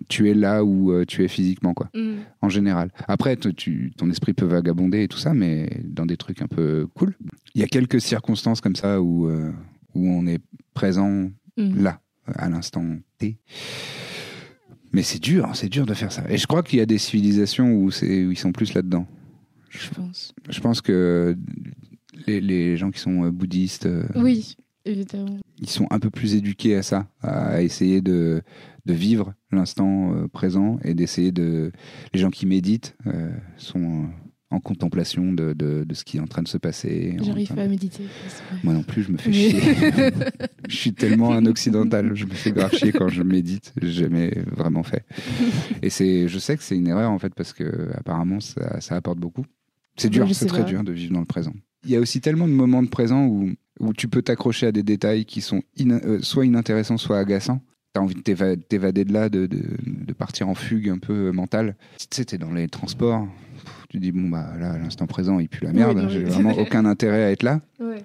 tu es là où euh, tu es physiquement, quoi. Mhm. En général. Après, tu, ton esprit peut vagabonder et tout ça, mais dans des trucs un peu cool. Il y a quelques circonstances comme ça où, euh, où on est présent Mhm. là, à l'instant T. Mais c'est dur, c'est dur de faire ça. Et je crois qu'il y a des civilisations où, ils sont plus là-dedans. Je pense. Je pense que les, les gens qui sont euh, bouddhistes, Oui, évidemment. ils sont un peu plus éduqués à ça, à essayer de, de vivre l'instant euh, présent et d'essayer de. Les gens qui méditent euh, sont en contemplation de, de, de ce qui est en train de se passer. J'arrive pas à méditer. Moi non plus, je me fais chier. je suis tellement un occidental, je me fais grave chier quand je médite. J'ai jamais vraiment fait. Et c'est, je sais que c'est une erreur en fait parce que apparemment ça, ça apporte beaucoup. C'est dur, c'est très pas. dur de vivre dans le présent. Il y a aussi tellement de moments de présent où, où tu peux t'accrocher à des détails qui sont euh, soit inintéressants, soit agaçants. T'as envie de t'éva- t'évader de là, de, de, de partir en fugue un peu euh, mentale. Tu sais, t'es dans les transports. Tu dis, bon, bah là, à l'instant présent, il pue la merde. J'ai oui. vraiment aucun intérêt à être là. Ouais.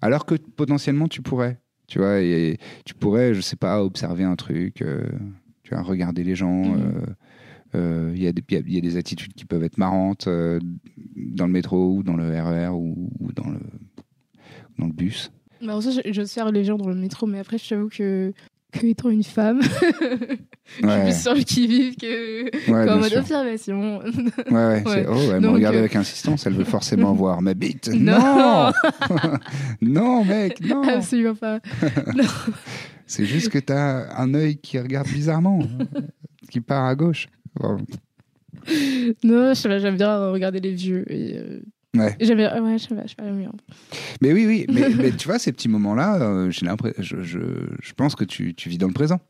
Alors que potentiellement tu pourrais, tu vois, et tu pourrais, je sais pas, observer un truc, euh, tu vois, regarder les gens. Euh, Il y, a des- il y a- il y a des attitudes qui peuvent être marrantes euh, dans le métro ou dans le RER ou, ou dans, le, dans le bus. Bah, en soi, je, je sers les gens dans le métro, mais après, je t'avoue que, que étant une femme, je suis plus sur le qui-vive que ouais, qu'en mode sûr. observation. Ouais, ouais, c'est- oh, elle me regarde euh, avec insistance, elle veut forcément voir ma bite. Non. Non mec, non Absolument pas. C'est juste que t'as un œil qui regarde bizarrement, qui part à gauche. Bon, Non, j'aime bien regarder les vieux. Et, euh, Ouais. Bien, ouais, je sais pas, bien. Mais oui, oui, mais, mais tu vois, ces petits moments-là, euh, j'ai l'impression, je, je, je pense que tu, tu vis dans le présent.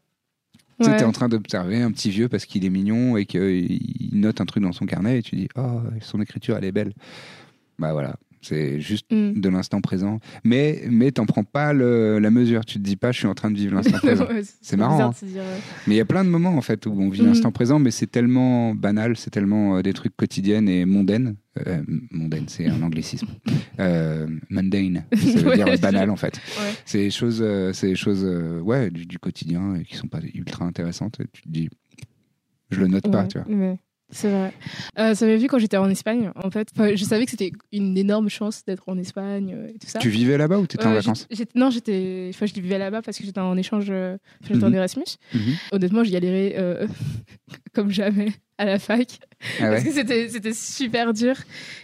Tu sais, t'es en train d'observer un petit vieux parce qu'il est mignon et qu'il note un truc dans son carnet et tu dis, oh, son écriture, elle est belle. Bah voilà, c'est juste Mm. de l'instant présent. Mais, mais t'en prends pas le- la mesure. Tu te dis pas, je suis en train de vivre l'instant présent. Ouais, C'est marrant, hein. dire, ouais. Mais il y a plein de moments en fait où on vit Mhm. l'instant présent, mais c'est tellement banal, c'est tellement euh, des trucs quotidiennes et mondaines. Euh, mondaine, c'est un anglicisme. Euh, mundane, ça veut Ouais, dire banal en fait. C'est des choses, euh, c'est choses, euh, ouais, du, du quotidien et qui sont pas ultra intéressantes. Tu te dis, je le note pas, tu vois. C'est vrai. Euh, ça m'avait vu quand j'étais en Espagne, en fait. Enfin, je savais que c'était une énorme chance d'être en Espagne euh, et tout ça. Tu vivais là-bas ou t'étais en Euh, vacances j'étais- j'étais- Non, j'étais. Enfin, je vivais là-bas parce que j'étais en échange. euh, enfin, j'étais en Mhm. Erasmus. Mhm. Honnêtement, j'y galérais euh, comme jamais à la fac. Ah Parce que c'était super dur.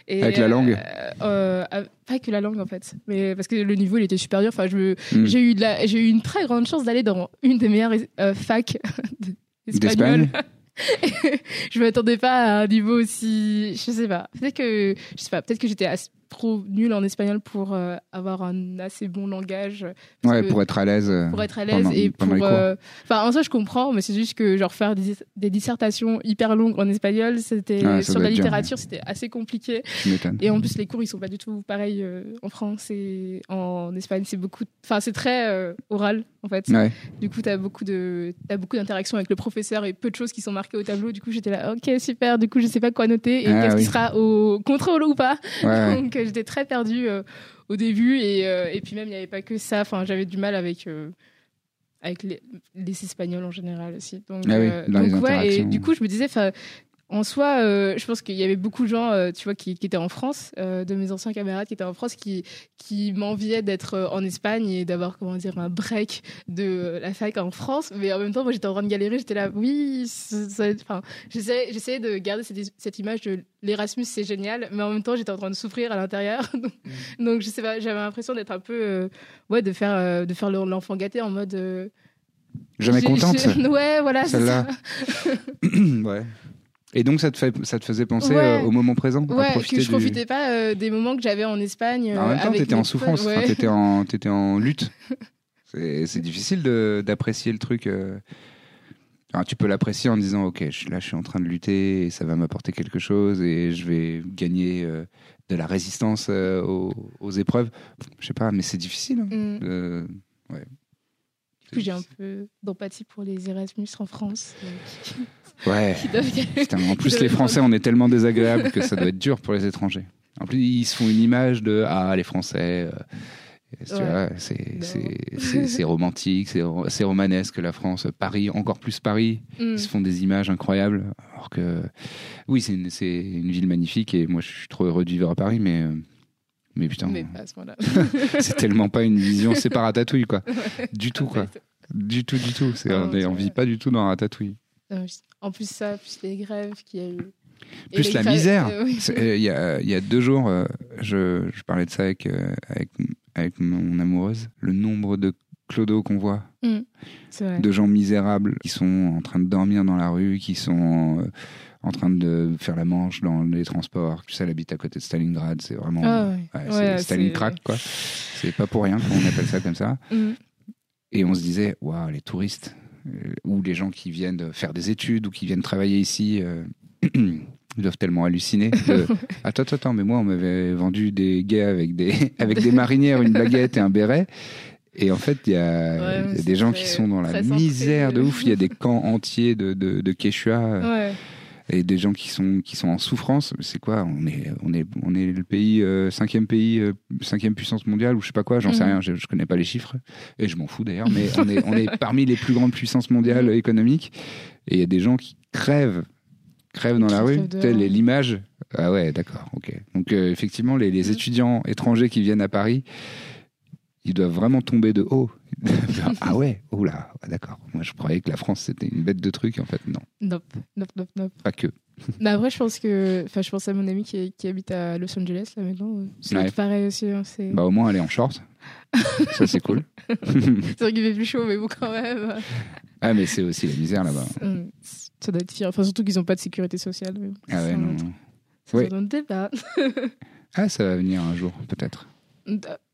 Et, Avec la langue euh, euh, euh, Pas que la langue, en fait. Mais parce que le niveau, il était supérieur. Enfin, je me- Mhm. j'ai eu, la- j'ai eu une très grande chance d'aller dans une des meilleures euh, facs. D'Espagne je m'attendais pas à un niveau aussi. Je sais pas. Peut-être que, je sais pas, peut-être que j'étais trop nulle en espagnol pour euh, avoir un assez bon langage. Ouais, que- pour être à l'aise. euh, pour être à l'aise et pour euh, enfin en soi je comprends mais c'est juste que genre faire des, des dissertations hyper longues en espagnol c'était ça sur la littérature c'était assez compliqué Tu et en plus les cours ils sont pas du tout pareils euh, en France et en Espagne c'est beaucoup enfin c'est très euh, oral en fait Ouais. du coup t'as beaucoup de t'as beaucoup d'interactions avec le professeur et peu de choses qui sont marquées au tableau du coup j'étais là ok super du coup je sais pas quoi noter et Ah, qu'est-ce oui. qui sera au contrôle ou pas Ouais, ouais. donc j'étais très perdue euh, au début et, euh, et puis même il n'y avait pas que ça. Enfin j'avais du mal avec euh, avec les, les Espagnols en général aussi. Donc, Ah oui, euh, donc, ouais, et du coup je me disais, en soi, euh, je pense qu'il y avait beaucoup de gens, euh, tu vois, qui, qui étaient en France, euh, de mes anciens camarades qui étaient en France, qui, qui m'enviaient d'être en Espagne et d'avoir, comment dire, un break de la fac en France. Mais en même temps, moi, j'étais en train de galérer. J'étais là, oui, enfin, j'essayais j'essayais de garder cette, cette image de l'Erasmus, c'est génial. Mais en même temps, j'étais en train de souffrir à l'intérieur. donc, donc, je sais pas, j'avais l'impression d'être un peu, euh, ouais, de faire, euh, de faire l'enfant gâté en mode. euh, Jamais contente. Ouais, voilà, c'est Celle-là. ça. ouais. Et donc ça te, fait, ça te faisait penser Ouais. euh, au moment présent à Ouais, profiter que je du- profitais pas euh, des moments que j'avais en Espagne. En euh, même temps, avec t'étais en souffrance, potes, enfin, ouais. t'étais en, t'étais en lutte. C'est difficile d'apprécier le truc. euh. Alors, tu peux l'apprécier en disant, ok, je, là, je suis en train de lutter et ça va m'apporter quelque chose et je vais gagner euh, de la résistance euh, aux, aux épreuves. Je sais pas, mais c'est difficile. hein. Mm. Euh, ouais. J'ai un peu d'empathie pour les Erasmus en France. qui- Ouais. qui doivent- Putain, en plus, les Français, on est tellement désagréables que ça doit être dur pour les étrangers. En plus, ils se font une image de ah les Français. euh, tu Ouais. c'est romantique, c'est ro- c'est romanesque la France. Paris, encore plus Paris. Mm. Ils se font des images incroyables. Alors que, oui, c'est une, c'est une ville magnifique et moi, je suis trop heureux de vivre à Paris, mais, euh, mais putain, Mais pas à ce moment-là. c'est tellement pas une vision, c'est pas Ratatouille, quoi. Du tout, quoi. Du tout, du tout. C'est, Ah, on, est- c'est on vit pas du tout dans Ratatouille. En plus, ça, plus les grèves qu'il y a eu. Plus la grèves- misère. euh, oui. Euh, Il y, a, il y a deux jours, euh, je, je parlais de ça avec, avec, avec mon amoureuse. Le nombre de clodos qu'on voit, vrai. de gens misérables qui sont en train de dormir dans la rue, qui sont en train de faire la manche dans les transports. Tu sais, elle habite à côté de Stalingrad. C'est vraiment. Ah ouais. ouais, Ouais, crack, quoi. C'est pas pour rien qu'on appelle ça comme ça. Mm. Et on se disait, waouh, les touristes, euh, ou les gens qui viennent faire des études, ou qui viennent travailler ici, euh, ils doivent tellement halluciner. de, attends, attends, mais moi, on m'avait vendu des gars avec des, avec des marinières, une baguette et un béret. Et en fait, il y a, Ouais, il y a mais des gens qui sont dans la misère de ouf. Il y a des camps entiers de, de, de Quechua Ouais. Et des gens qui sont, qui sont en souffrance. C'est quoi on est, on, est, on est le pays, euh, cinquième pays, euh, cinquième puissance mondiale, ou je sais pas quoi, j'en sais Mhm. rien, je, je connais pas les chiffres, et je m'en fous d'ailleurs, mais on est, on est parmi les plus grandes puissances mondiales Mhm. économiques, et il y a des gens qui crèvent, crèvent dans la rue. Telle est l'image. Ah ouais, d'accord, ok. Donc euh, effectivement, les, les Mhm. étudiants étrangers qui viennent à Paris, ils doivent vraiment tomber de haut. ah ouais, oh là, ah, d'accord. Moi je croyais que la France c'était une bête de trucs, en fait non, Nope, nope, nope, nope. pas que. Mais après, je pense que. Enfin, je pense à mon ami qui, qui habite à Los Angeles, là, maintenant. euh, C'est Ouais. pareil aussi. hein, Bah au moins elle est en short. Ça c'est cool. c'est vrai qu'il fait plus chaud, mais bon, quand même. ah mais c'est aussi la misère là-bas. Ça doit être pire. Enfin, surtout qu'ils n'ont pas de sécurité sociale. mais bon, Ah ouais non. autre- Ouais. un autre débat. Ah ça va venir un jour peut-être.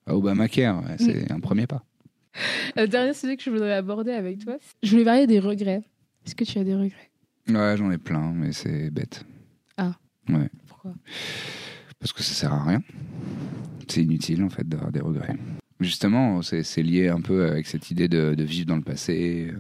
Euh, Ah, Obamacare, ouais, c'est un premier pas. Le dernier sujet que je voudrais aborder avec toi, je voulais parler des regrets. Est-ce que tu as des regrets? Ouais j'en ai plein mais c'est bête. Pourquoi? Parce que ça sert à rien. C'est inutile en fait d'avoir des regrets. Justement, c'est c'est lié un peu avec cette idée de, de vivre dans le passé.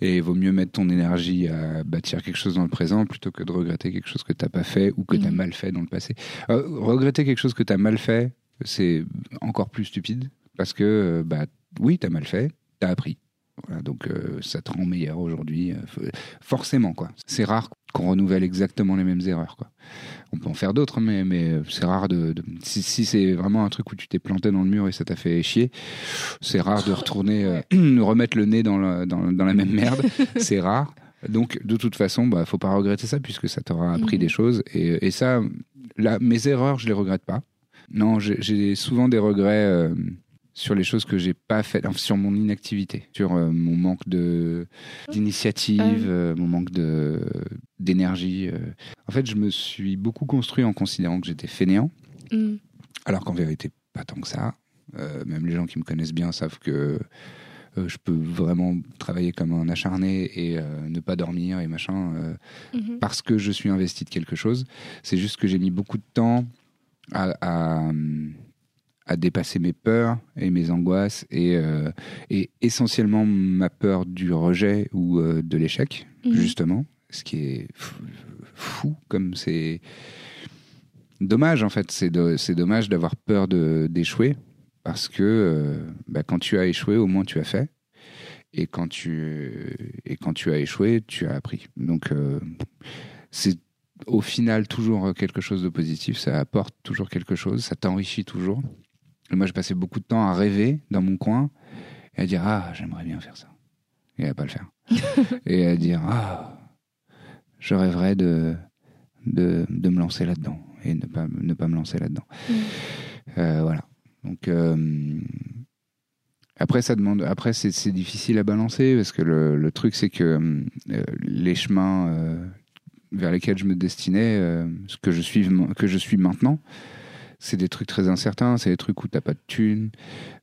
Et il vaut mieux mettre ton énergie à bâtir quelque chose dans le présent plutôt que de regretter quelque chose que tu n'as pas fait ou que tu as Mhm. mal fait dans le passé. Euh, regretter quelque chose que tu as mal fait, c'est encore plus stupide parce que, euh, bah, oui, tu as mal fait, tu as appris. Voilà, donc euh, ça te rend meilleur aujourd'hui. euh, forcément, quoi. C'est rare qu'on renouvelle exactement les mêmes erreurs, quoi. On peut en faire d'autres, mais, mais euh, c'est rare de. de- si si c'est vraiment un truc où tu t'es planté dans le mur et ça t'a fait chier, c'est rare de retourner, euh, remettre le nez dans, le- dans, dans la même merde. c'est rare. Donc, de toute façon, bah, faut pas regretter ça puisque ça t'aura appris Mhm. des choses. Et, et ça, là, mes erreurs, je les regrette pas. Non, j'ai- souvent des regrets sur les choses que j'ai pas faites, enfin, sur mon inactivité, sur euh, mon manque de d'initiative, euh, mon manque de d'énergie. euh. En fait, je me suis beaucoup construit en considérant que j'étais fainéant, Hum, alors qu'en vérité, pas tant que ça. Euh, même les gens qui me connaissent bien savent que euh, je peux vraiment travailler comme un acharné et euh, ne pas dormir et machin. euh, mhm. parce que je suis investi de quelque chose. C'est juste que j'ai mis beaucoup de temps à, à, à dépasser mes peurs et mes angoisses et, euh, et essentiellement ma peur du rejet ou euh, de l'échec, Mhm. justement. Ce qui est fou, fou comme c'est dommage en fait. C'est c'est dommage d'avoir peur de- d'échouer parce que euh, bah, quand tu as échoué, au moins tu as fait. Et quand tu, et quand tu as échoué, tu as appris. Donc, c'est au final toujours quelque chose de positif. Ça apporte toujours quelque chose. Ça t'enrichit toujours. Et moi, je passais beaucoup de temps à rêver dans mon coin et à dire Ah, j'aimerais bien faire ça. Et à pas le faire. et à dire Ah, je rêverais de, de, de me lancer là-dedans et ne pas, ne pas me lancer là-dedans. Mm. Euh, voilà. Donc. euh, après, ça demande. Après, c'est c'est difficile à balancer parce que le, le truc, c'est que euh, les chemins vers lesquels je me destinais, ce que je suis, que je suis maintenant, c'est des trucs très incertains, c'est des trucs où t'as pas de thunes,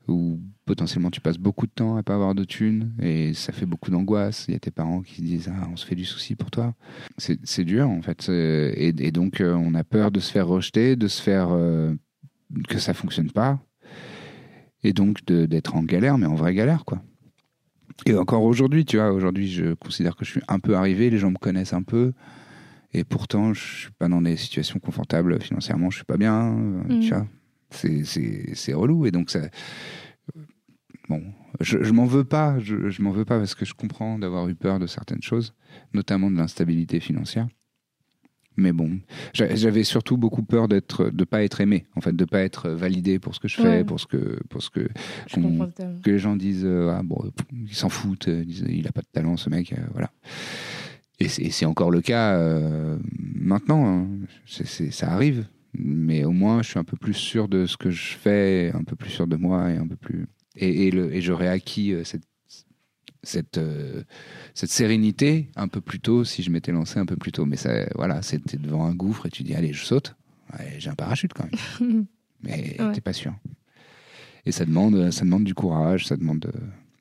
où potentiellement tu passes beaucoup de temps à pas avoir de thunes, et ça fait beaucoup d'angoisse. Il y a tes parents qui se disent ah on se fait du souci pour toi. C'est dur en fait, C'est- et, et donc euh, on a peur de se faire rejeter, de se faire euh, que ça fonctionne pas, et donc d'être en galère, mais en vraie galère quoi. Et encore aujourd'hui, tu vois, aujourd'hui je considère que je suis un peu arrivé, les gens me connaissent un peu. Et pourtant, je suis pas dans des situations confortables financièrement, je suis pas bien, euh, Mhm. tu vois. C'est, relou. Et donc, ça. Bon, je, je m'en veux pas, je, je m'en veux pas parce que je comprends d'avoir eu peur de certaines choses, notamment de l'instabilité financière. Mais bon, j'a- j'avais surtout beaucoup peur d'être, de pas être aimé, en fait, de pas être validé pour ce que je fais, Ouais. pour ce que, pour ce que, que les gens disent euh, ah, bon, ils s'en foutent, euh, ils disent, il a pas de talent ce mec, euh, voilà. Et c'est, encore le cas euh, maintenant, hein. Ça arrive, mais au moins je suis un peu plus sûr de ce que je fais, un peu plus sûr de moi et un peu plus et, et, le, et j'aurais acquis euh, cette cette, euh, cette sérénité un peu plus tôt si je m'étais lancé un peu plus tôt. Mais ça, voilà, c'était devant un gouffre et tu dis allez, je saute. J'ai un parachute quand même mais Ouais. t'es pas sûr. Et ça demande, ça demande du courage, ça demande. de-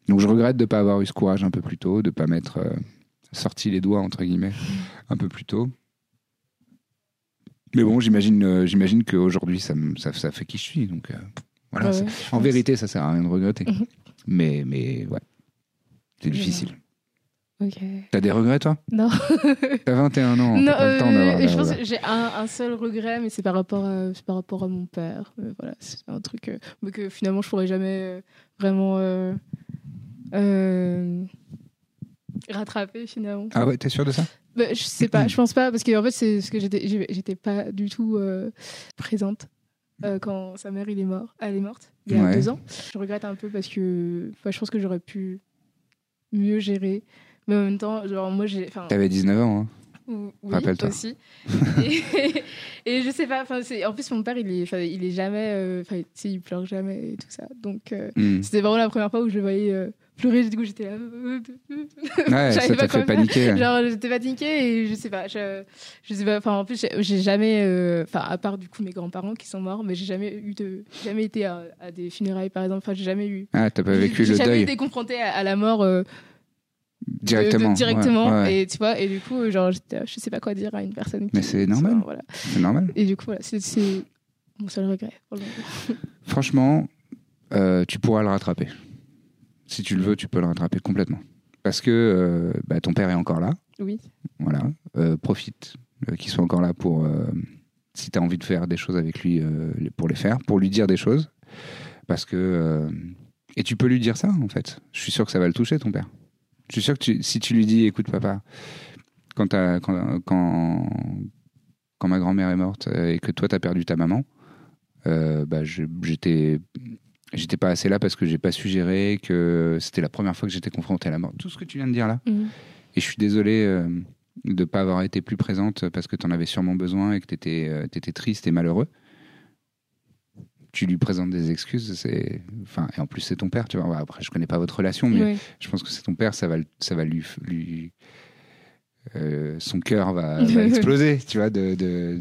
Donc je regrette de ne pas avoir eu ce courage un peu plus tôt, de ne pas euh, sorti les doigts entre guillemets un peu plus tôt. Mais bon, j'imagine, euh, j'imagine qu'aujourd'hui ça, me- ça, ça fait qui je suis. Donc euh, voilà. Ouais, ouais, En pense. vérité, ça sert à rien de regretter. Mhm. Mais mais ouais, c'est difficile. Ok. T'as des regrets toi? Non. T'as 21 ans, non, t'as pas le temps euh, des je pense regrets. que j'ai un, un seul regret, mais c'est par rapport à, c'est par rapport à mon père. Mais voilà, c'est un truc euh, mais que finalement je pourrais jamais euh, vraiment euh, euh, rattraper finalement. Ah ouais, t'es sûr de ça? Bah, je sais pas, je pense pas, parce que en fait, c'est parce que j'étais, pas du tout euh, présente euh, quand sa mère il est mort, elle est morte il y a Ouais. deux ans. Je regrette un peu parce que enfin, je pense que j'aurais pu mieux gérer, mais en même temps, genre moi j'ai, T'avais 19 ans. Hein. Ou- oui, Rappelle-toi. aussi. et, et je sais pas, c'est, en plus mon père il est, il est jamais, euh, enfin, il pleure jamais et tout ça, donc euh, Hmm. c'était vraiment la première fois où je le voyais euh, pleurer. Du coup, j'étais là. Ouais, ça t'a pas fait quoi paniquer. ouais. Genre, j'étais paniquée et je sais pas. Je, je sais pas. Enfin, en plus, j'ai- j'ai jamais. Enfin, à part du coup mes grands-parents qui sont morts, mais j'ai jamais eu de. j'ai Jamais été à, à des funérailles, par exemple. Enfin, j'ai jamais eu. Ah, t'as pas vécu j'ai le jamais deuil été confrontée à, à la mort de- de- directement. directement. Ouais, ouais. Et tu vois, et du coup, genre, je sais pas quoi dire à une personne. Mais c'est normal. voilà. C'est normal. Et du coup, voilà, c'est- mon seul regret. Franchement, euh, tu pourras le rattraper. Si tu le veux, tu peux le rattraper complètement. Parce que euh, bah, ton père est encore là. Oui. Voilà. Euh, profite qu'il soit encore là pour. si tu as envie de faire des choses avec lui, pour les faire, pour lui dire des choses. Parce que. et tu peux lui dire ça, en fait. Je suis sûr que ça va le toucher, ton père. Je suis sûr que tu- si tu lui dis, écoute, papa, quand, t'as- quand, quand, quand ma grand-mère est morte euh, et que toi, tu as perdu ta maman, euh, bah, j'étais. J'étais pas assez là parce que j'ai pas su gérer, que c'était la première fois que j'étais confronté à la mort. Tout ce que tu viens de dire là, Mhm. et je suis désolé euh, de ne pas avoir été plus présente parce que tu en avais sûrement besoin et que tu étais, triste et malheureux. Tu lui présentes des excuses, c'est, enfin, et en plus c'est ton père, tu vois. Après, je connais pas votre relation, mais je pense que c'est ton père, ça va, ça va lui, lui euh, son cœur va, va exploser, tu vois, de,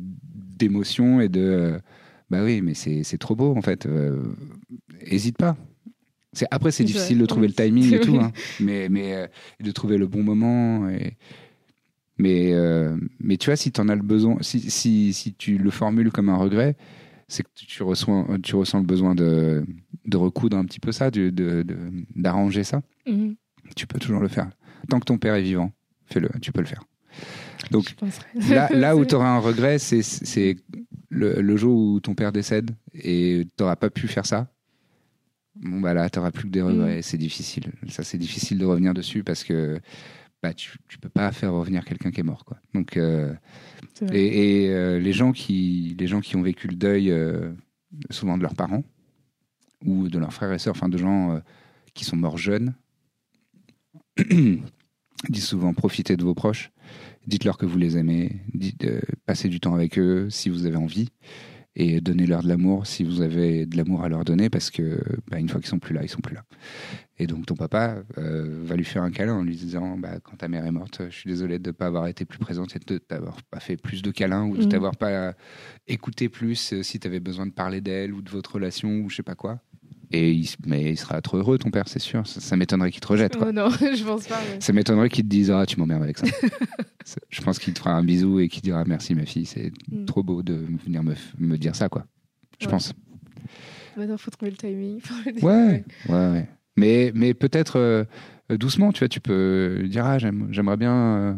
d'émotion et de, euh, bah oui, mais c'est, trop beau en fait. Euh, hésite pas. C'est, après, c'est difficile de trouver le timing et tout, hein. mais, mais euh, de trouver le bon moment. Et... Mais, euh, mais tu vois, si tu en as le besoin, si, si, si tu le formules comme un regret, c'est que tu ressens, tu ressens le besoin de, de recoudre un petit peu ça, de, de- d'arranger ça. Mhm. Tu peux toujours le faire. Tant que ton père est vivant, fais-le, tu peux le faire. Donc. Là, là où tu auras un regret, c'est, le, le jour où ton père décède et tu n'auras pas pu faire ça. Bon, bah là, tu n'auras plus que des regrets. C'est difficile. Ça, c'est difficile de revenir dessus parce que bah, tu ne peux pas faire revenir quelqu'un qui est mort. Quoi. Donc, euh, et, et, euh, les, gens qui, les gens qui ont vécu le deuil, euh, souvent de leurs parents ou de leurs frères et sœurs, enfin de gens qui sont morts jeunes, disent souvent profitez de vos proches, dites-leur que vous les aimez, dites, passez du temps avec eux si vous avez envie. Et donnez-leur de l'amour si vous avez de l'amour à leur donner parce que bah, une fois qu'ils sont plus là, ils sont plus là. Et donc ton papa euh, va lui faire un câlin en lui disant bah, quand ta mère est morte, je suis désolé de ne pas avoir été plus présente et de t'avoir pas fait plus de câlins ou de Mhm. t'avoir pas écouté plus euh, si tu avais besoin de parler d'elle ou de votre relation ou je sais pas quoi. Et il, mais il sera trop heureux ton père, c'est sûr. Ça, ça m'étonnerait qu'il te rejette. Quoi. Oh non, je pense pas. mais- Ça m'étonnerait qu'il te dise ah tu m'emmerdes avec ça. Je pense qu'il te fera un bisou et qu'il dira merci ma fille, c'est Mm. trop beau de venir me, me dire ça quoi. Je Ouais. pense. Maintenant, faut trouver le timing. pour. Ouais, ouais, ouais. Mais, mais peut-être euh, doucement, tu vois, tu peux dire ah j'aime- j'aimerais bien euh,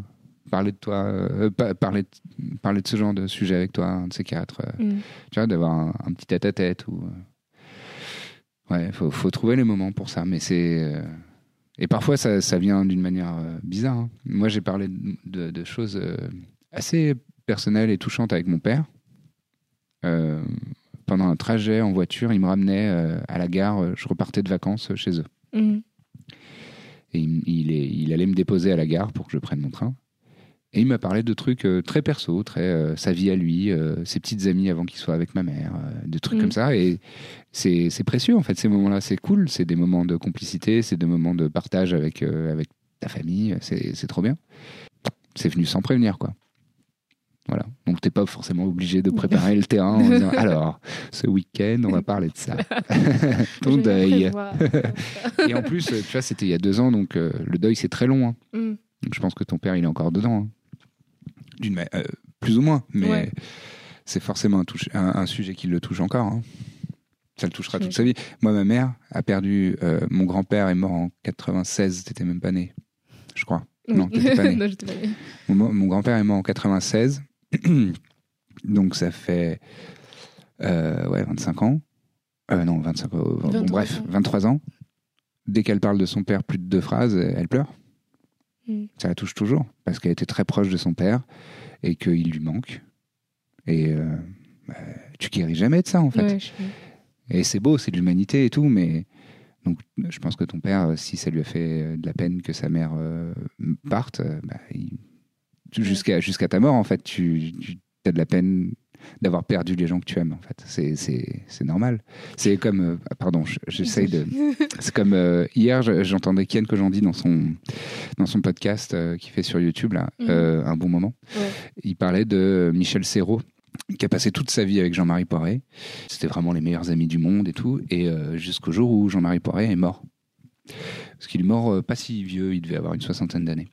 parler de toi, euh, pa- parler, de, parler de ce genre de sujet avec toi, un de ces quatre. Mm. tu vois, d'avoir un, un petit tête à tête ou. Ouais, faut, faut trouver les moments pour ça, mais c'est. euh, Et parfois, ça, ça vient d'une manière euh, bizarre. hein. Moi, j'ai parlé de, de- de choses euh, assez personnelles et touchantes avec mon père. Pendant un trajet en voiture, il me ramenait à la gare. Je repartais de vacances chez eux. Mm. Et il, il est- il allait me déposer à la gare pour que je prenne mon train. Et il m'a parlé de trucs euh, très perso, très euh, sa vie à lui, euh, ses petites amies avant qu'il soit avec ma mère, des trucs comme ça. Et c'est précieux en fait ces moments-là, c'est cool, c'est des moments de complicité, c'est des moments de partage avec avec ta famille, c'est trop bien. C'est venu sans prévenir quoi. Voilà. Donc t'es pas forcément obligé de préparer le terrain en disant alors ce week-end on va parler de ça. Ton deuil. Et en plus, tu vois, c'était il y a deux ans, donc euh, le deuil c'est très long. hein. Mm. Donc je pense que ton père, il est encore dedans. hein. D'une euh, plus ou moins, mais Ouais. c'est forcément un, touche- un- un sujet qui le touche encore. hein. Ça le touchera toute sa vie. Moi, ma mère a perdu. euh, mon grand-père est mort en 96, t'étais même pas né, je crois. Non, t'étais pas né. non, j'étais pas née. Mon, mon grand-père est mort en 96, donc ça fait euh, ouais, 25 ans. Non, 25 ans. bon, 23 bref, ans. 23 ans. Dès qu'elle parle de son père plus de deux phrases, elle pleure. Mm. Ça la touche toujours, parce qu'elle était très proche de son père et qu'il lui manque. Et euh, bah, tu guéris jamais de ça, en fait. Ouais, je- Et c'est beau, c'est de l'humanité et tout, mais donc je pense que ton père, euh, si ça lui a fait euh, de la peine que sa mère euh, parte, bah, il- jusqu'à jusqu'à ta mort, en fait, tu, tu as de la peine d'avoir perdu les gens que tu aimes, en fait. C'est- C'est c'est normal. C'est comme, euh, pardon, je- j'essaye de. C'est comme euh, hier, je- j'entendais Kian que j'en dis dans son dans son podcast euh, qu'il fait sur YouTube là, Mhm. euh, un bon moment. Ouais. Il parlait de Michel Serrault qui a passé toute sa vie avec Jean-Marie Poiré. C'était vraiment les meilleurs amis du monde et tout. Et jusqu'au jour où Jean-Marie Poiré est mort. Parce qu'il est mort pas si vieux, il devait avoir une soixantaine d'années.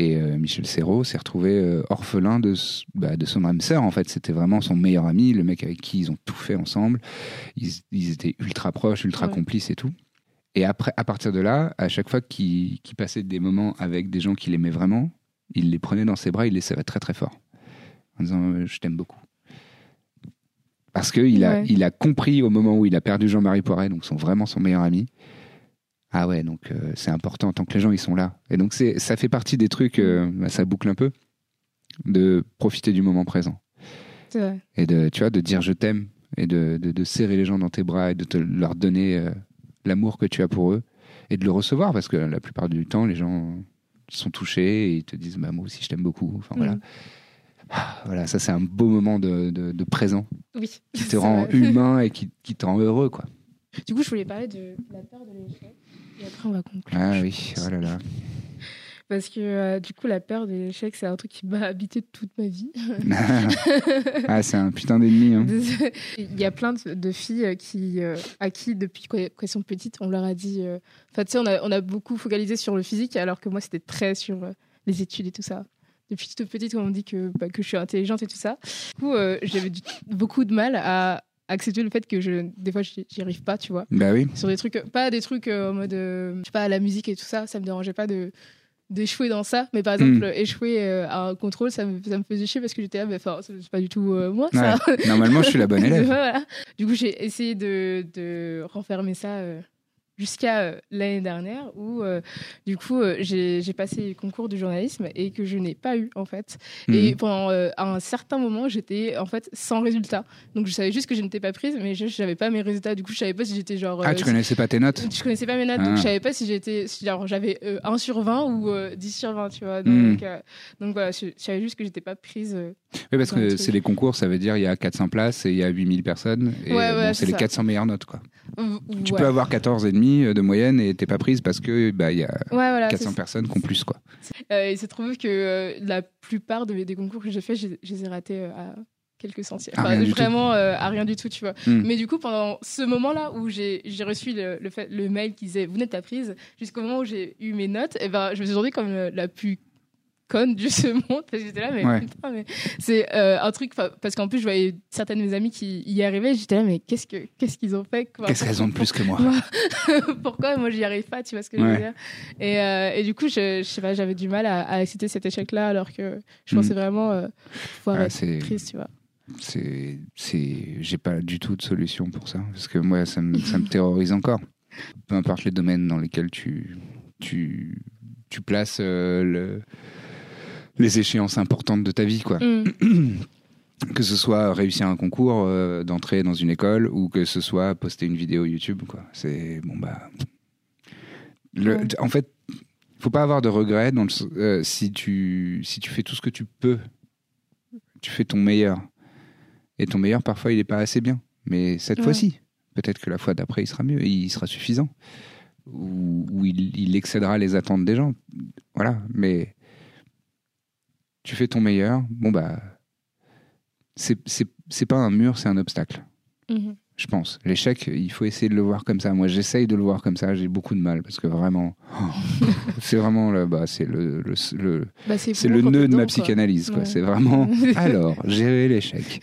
Et euh, Michel Serrault s'est retrouvé euh, orphelin de, bah, de son âme sœur. En fait, c'était vraiment son meilleur ami, le mec avec qui ils ont tout fait ensemble. Ils, ils étaient ultra proches, ultra Ouais. complices et tout. Et après, à partir de là, à chaque fois qu'il passait des moments avec des gens qu'il aimait vraiment, il les prenait dans ses bras, il les serrait très très fort. En disant euh, Je t'aime beaucoup. Parce qu'il a, il a compris au moment où il a perdu Jean-Marie Poiret, donc son, vraiment son meilleur ami. Ah ouais, donc euh, c'est important tant que les gens ils sont là. Et donc c'est, ça fait partie des trucs, euh, bah, ça boucle un peu, de profiter du moment présent. Vrai. Et de, tu vois, de dire je t'aime et de, de, de serrer les gens dans tes bras et de te, leur donner euh, l'amour que tu as pour eux et de le recevoir parce que la plupart du temps les gens sont touchés et ils te disent bah, moi aussi je t'aime beaucoup. Enfin voilà. Mm. Ah, voilà, ça c'est un beau moment de, de, présent Oui. qui te rend vrai. humain et qui, qui te rend heureux quoi. Du coup, je voulais parler de la peur de l'échec. Et après, on va conclure. Ah oui, oh là là. Parce que euh, du coup, la peur de l'échec, c'est un truc qui m'a habité toute ma vie. ah, c'est un putain d'ennemi. Hein. Il y a plein de, de filles euh, qui, euh, à qui, depuis qu'elles sont petites, on leur a dit. euh, Enfin, tu sais, on a, on a beaucoup focalisé sur le physique, alors que moi, c'était très sur les études et tout ça. Depuis toute petite, on me dit que, bah, que je suis intelligente et tout ça. Du coup, euh, j'avais beaucoup de mal à accepter le fait que je, des fois, j'y arrive pas, tu vois. Bah oui. Sur des trucs, pas des trucs euh, en mode, euh, je sais pas, la musique et tout ça, ça me dérangeait pas de d'échouer dans ça mais par exemple Mm. échouer euh, à un contrôle ça me, ça me faisait chier parce que j'étais là mais enfin c'est pas du tout euh, moi ça Ouais. Normalement, je suis la bonne élève. Voilà. Du coup, j'ai essayé de, de renfermer ça euh, jusqu'à euh, l'année dernière où euh, du coup euh, j'ai passé le concours du journalisme et que je n'ai pas eu en fait. Et Mhm. pendant euh, un certain moment j'étais en fait sans résultat. Donc je savais juste que je n'étais pas prise, mais je n'avais pas mes résultats. Du coup je savais pas si j'étais genre. Ah, tu connaissais pas tes notes je connaissais pas mes notes, Ah. donc je savais pas si j'étais, si, genre, j'avais euh, 1 sur 20 ou euh, 10 sur 20, tu vois. Donc, euh, donc voilà, je, je savais juste que j'étais pas prise. Oui, parce que c'est les concours, ça veut dire il y a 400 places et il y a 8000 personnes. Et Ouais, bon, ouais, c'est c'est les ça. 400 meilleures notes. Quoi. Tu ouais. peux avoir 14,5 de moyenne et t'es pas prise parce que bah, il y a Ouais, voilà. 400 c'est- personnes qui ont plus. Quoi. Euh, il se trouve que euh, la plupart de, des concours que j'ai fait, je les ai ratés euh, à quelques centièmes. Enfin, tout. vraiment euh, à rien du tout, tu vois. Hmm. Mais du coup, pendant ce moment-là où j'ai reçu le, le, fait, le mail qui disait vous n'êtes pas prise, jusqu'au moment où j'ai eu mes notes, et ben, je me suis sentie comme euh, la plus conne du ce monde. Parce que j'étais là mais, Ouais. putain, mais c'est euh, un truc parce qu'en plus je voyais certaines de mes amies qui y arrivaient j'étais là mais qu'est-ce que qu'est-ce qu'ils ont fait quoi? Qu'est-ce qu'elles ont de plus que moi? Pourquoi? Moi j'y arrive pas tu vois ce que je veux dire? Et, euh, et du coup je, je sais pas j'avais du mal à, à accepter cet échec là alors que je Mm. pensais vraiment euh, pouvoir Ouais, être c'est- prise tu vois. c'est c'est j'ai pas du tout de solution pour ça parce que moi ça me, ça me terrorise encore. Peu importe les domaines dans lesquels tu tu tu places euh, le- les échéances importantes de ta vie quoi. Mm. que ce soit réussir un concours euh, d'entrée dans une école ou que ce soit poster une vidéo YouTube quoi. C'est bon bah le- Ouais. en fait faut pas avoir de regrets dans le euh, si tu si tu fais tout ce que tu peux. Tu fais ton meilleur. Et ton meilleur parfois il est pas assez bien. Mais cette Ouais. fois-ci peut-être que la fois d'après il sera mieux il sera suffisant. Ou, ou il, il excédera les attentes des gens. Voilà. Mais tu fais ton meilleur bon bah c'est pas un mur c'est un obstacle Mhm. je pense. L'échec, il faut essayer de le voir comme ça. Moi, j'essaye de le voir comme ça. J'ai beaucoup de mal parce que vraiment, oh, c'est vraiment le, bah, c'est le, le, le- Bah, c'est le nœud de ma quoi. psychanalyse. quoi. Ouais. C'est vraiment. Alors, gérer l'échec.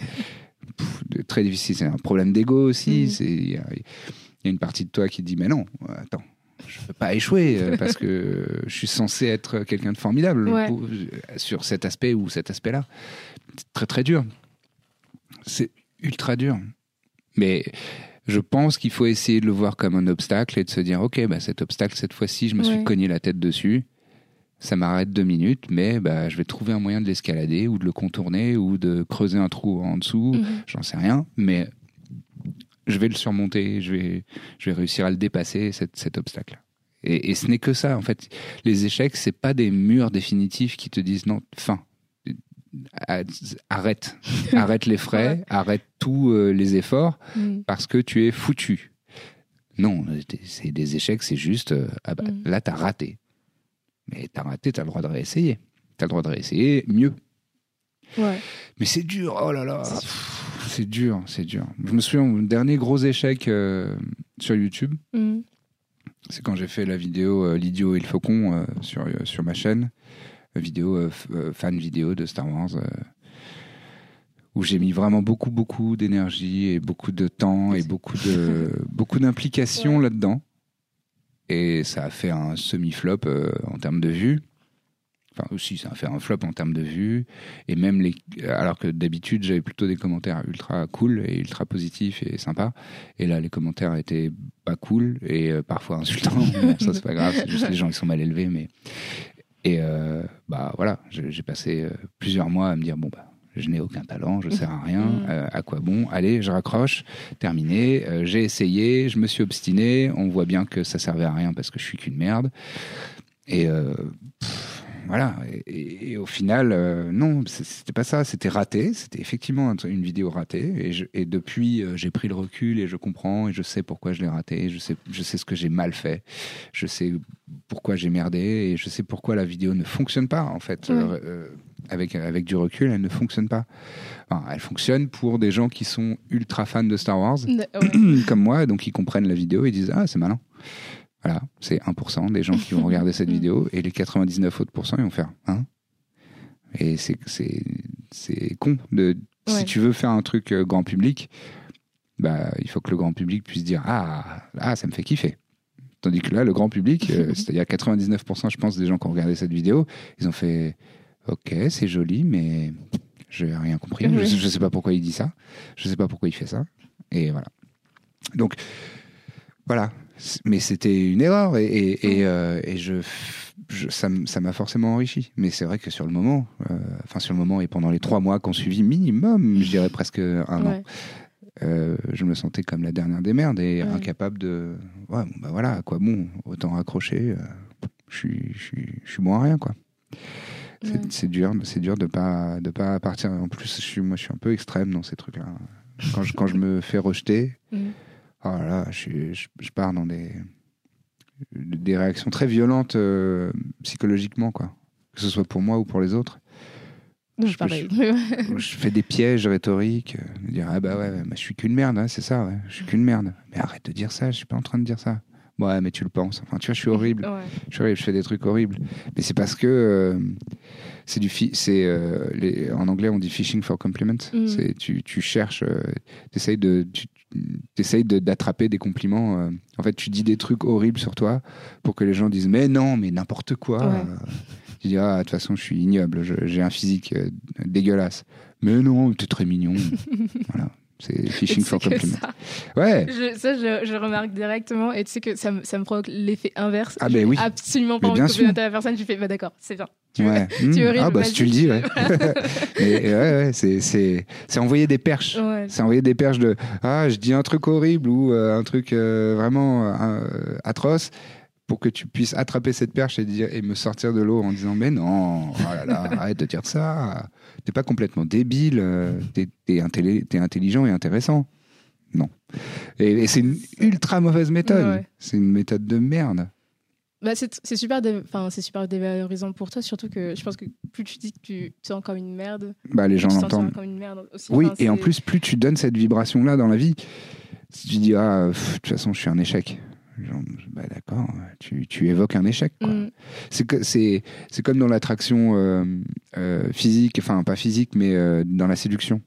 Très difficile. C'est un problème d'ego aussi. Mhm. C'est il y, y a une partie de toi qui dit mais non, attends. Je peux pas échouer euh, parce que je suis censé être quelqu'un de formidable Ouais. pour- sur cet aspect ou cet aspect-là. C'est très très dur. C'est ultra dur. Mais je pense qu'il faut essayer de le voir comme un obstacle et de se dire ok, bah, cet obstacle, cette fois-ci, je me suis cogné la tête dessus. Ça m'arrête deux minutes, mais bah, je vais trouver un moyen de l'escalader ou de le contourner ou de creuser un trou en dessous. Mhm. J'en sais rien, mais je vais le surmonter, je vais, je vais réussir à le dépasser, cet, cet obstacle. Et, et ce n'est que ça, en fait. Les échecs, c'est pas des murs définitifs qui te disent non, fin. Arrête, arrête les frais, arrête tous euh, les efforts Mhm. parce que tu es foutu. Non, c'est des échecs, c'est juste, euh, ah bah, Mm. là, t'as raté. Mais t'as raté, t'as le droit de réessayer. T'as le droit de réessayer mieux. Ouais. Mais c'est dur, oh là là, Pff, c'est dur, c'est dur. Je me souviens, mon dernier gros échec euh, sur YouTube, Mhm. c'est quand j'ai fait la vidéo euh, L'idiot et le faucon euh, sur, sur ma chaîne, vidéo fan vidéo de Star Wars, où j'ai mis vraiment beaucoup, beaucoup d'énergie et beaucoup de temps et beaucoup de beaucoup d'implication Ouais. là-dedans. Et ça a fait un semi-flop en termes de vues. Enfin, aussi, ça a fait un flop en termes de vues. Et même les. Alors que d'habitude, j'avais plutôt des commentaires ultra cool et ultra positifs et sympas. Et là, les commentaires étaient pas cool et euh, parfois insultants. Bon, ça, c'est pas grave, c'est juste les gens qui sont mal élevés. Mais... Et euh, bah voilà, j'ai passé euh, plusieurs mois à me dire bon, bah. Je n'ai aucun talent, je sers à rien. Mm. euh, à quoi bon? Allez, je raccroche. Terminé. Euh, j'ai essayé, je me suis obstiné. On voit bien que ça servait à rien parce que je suis qu'une merde. Et euh, pff, voilà. Et, et- et au final, euh, non, c'était pas ça. C'était raté. C'était effectivement un- une vidéo ratée. Et, je- et depuis, euh, j'ai pris le recul et je comprends et je sais pourquoi je l'ai raté. Je sais, je sais ce que j'ai mal fait. Je sais pourquoi j'ai merdé et je sais pourquoi la vidéo ne fonctionne pas en fait. Ouais. Euh, euh, avec, avec du recul, elle ne fonctionne pas. Enfin, elle fonctionne pour des gens qui sont ultra fans de Star Wars Ouais. comme moi, donc ils comprennent la vidéo et disent Ah, c'est malin. Voilà, c'est 1% des gens qui vont regarder cette Mm. vidéo et les 99 autres pourcents, ils vont faire Hein? Et c'est- c'est c'est con. De, Si tu veux faire un truc euh, grand public, bah, il faut que le grand public puisse dire Ah, ah ça me fait kiffer. Tandis que là, le grand public, euh, c'est-à-dire 99%, je pense, des gens qui ont regardé cette vidéo, ils ont fait Ok, c'est joli, mais je n'ai rien compris. Je ne sais pas pourquoi il dit ça. Je ne sais pas pourquoi il fait ça. Et voilà. Donc, voilà. Mais c'était une erreur et, et, et, euh, et je, je- ça m'a forcément enrichi. Mais c'est vrai que sur le moment, euh, enfin sur le moment et pendant les trois mois qu'on suivi minimum, je dirais presque un an, euh, je me sentais comme la dernière des merdes et Ouais. incapable de. Ouais, bon, bah voilà, à quoi bon, autant raccrocher. je suis, je suis, je suis bon à rien, quoi. C'est Ouais. dur, c'est dur de pas de pas partir. En plus, je suis, moi, je suis un peu extrême dans ces trucs-là. Quand je, quand je me fais rejeter, Mm. Oh là là, je, suis- je, je pars dans des des réactions très violentes euh, psychologiquement, quoi. Que ce soit pour moi ou pour les autres. Donc, Je fais des pièges rhétoriques, euh, me dire ah bah ouais, bah, je suis qu'une merde, hein, c'est ça, ouais, je suis qu'une merde. Mais arrête de dire ça, je suis pas en train de dire ça. Ouais, mais tu le penses. Enfin, tu vois, je suis horrible. Ouais. Je suis horrible, je fais des trucs horribles. Mais c'est parce que euh, c'est du c'est euh, les- en anglais on dit fishing for compliments. Mm. C'est tu, tu cherches, euh, t'essayes de tu, t'essayes de- d'attraper des compliments. en fait, tu dis des trucs horribles sur toi pour que les gens disent mais non, mais n'importe quoi. Ouais. Tu dis ah de toute façon je suis ignoble, je- j'ai un physique dégueulasse. Mais non, t'es très mignon. voilà, c'est tu for compliments. ça, Ouais. je, ça, je, je remarque directement et tu sais que ça, me- ça me provoque l'effet inverse. Ah, ben oui. Absolument pas envie de complimenter la personne. Je fais, bah d'accord, c'est bien. Tu veux- Ouais. tu Mm. es horrible, ah bah si tu le dis, ouais. Et- et ouais, ouais, c'est envoyer des perches. Ouais. C'est envoyer des perches de ah je dis un truc horrible ou euh, un truc euh, vraiment euh, atroce pour que tu puisses attraper cette perche et dire et me sortir de l'eau en disant mais non oh là là arrête de dire ça t'es pas complètement débile euh, t'es intelli- t'es intelligent et intéressant non et, et c'est une ultra mauvaise méthode Ouais. c'est une méthode de merde Bah, c'est super, c'est super dévalorisant pour toi, surtout que je pense que plus tu dis que tu te sens comme une merde, bah les plus gens tu te sens l'entendent comme une merde aussi. Oui, et en plus, plus tu donnes cette vibration-là dans la vie, tu dis, ah, pff, de toute façon, je suis un échec. Bah, d'accord, tu, tu évoques un échec. quoi. Mm. C'est que- C'est c'est comme dans l'attraction euh, euh, physique, enfin, pas physique, mais euh, dans la séduction.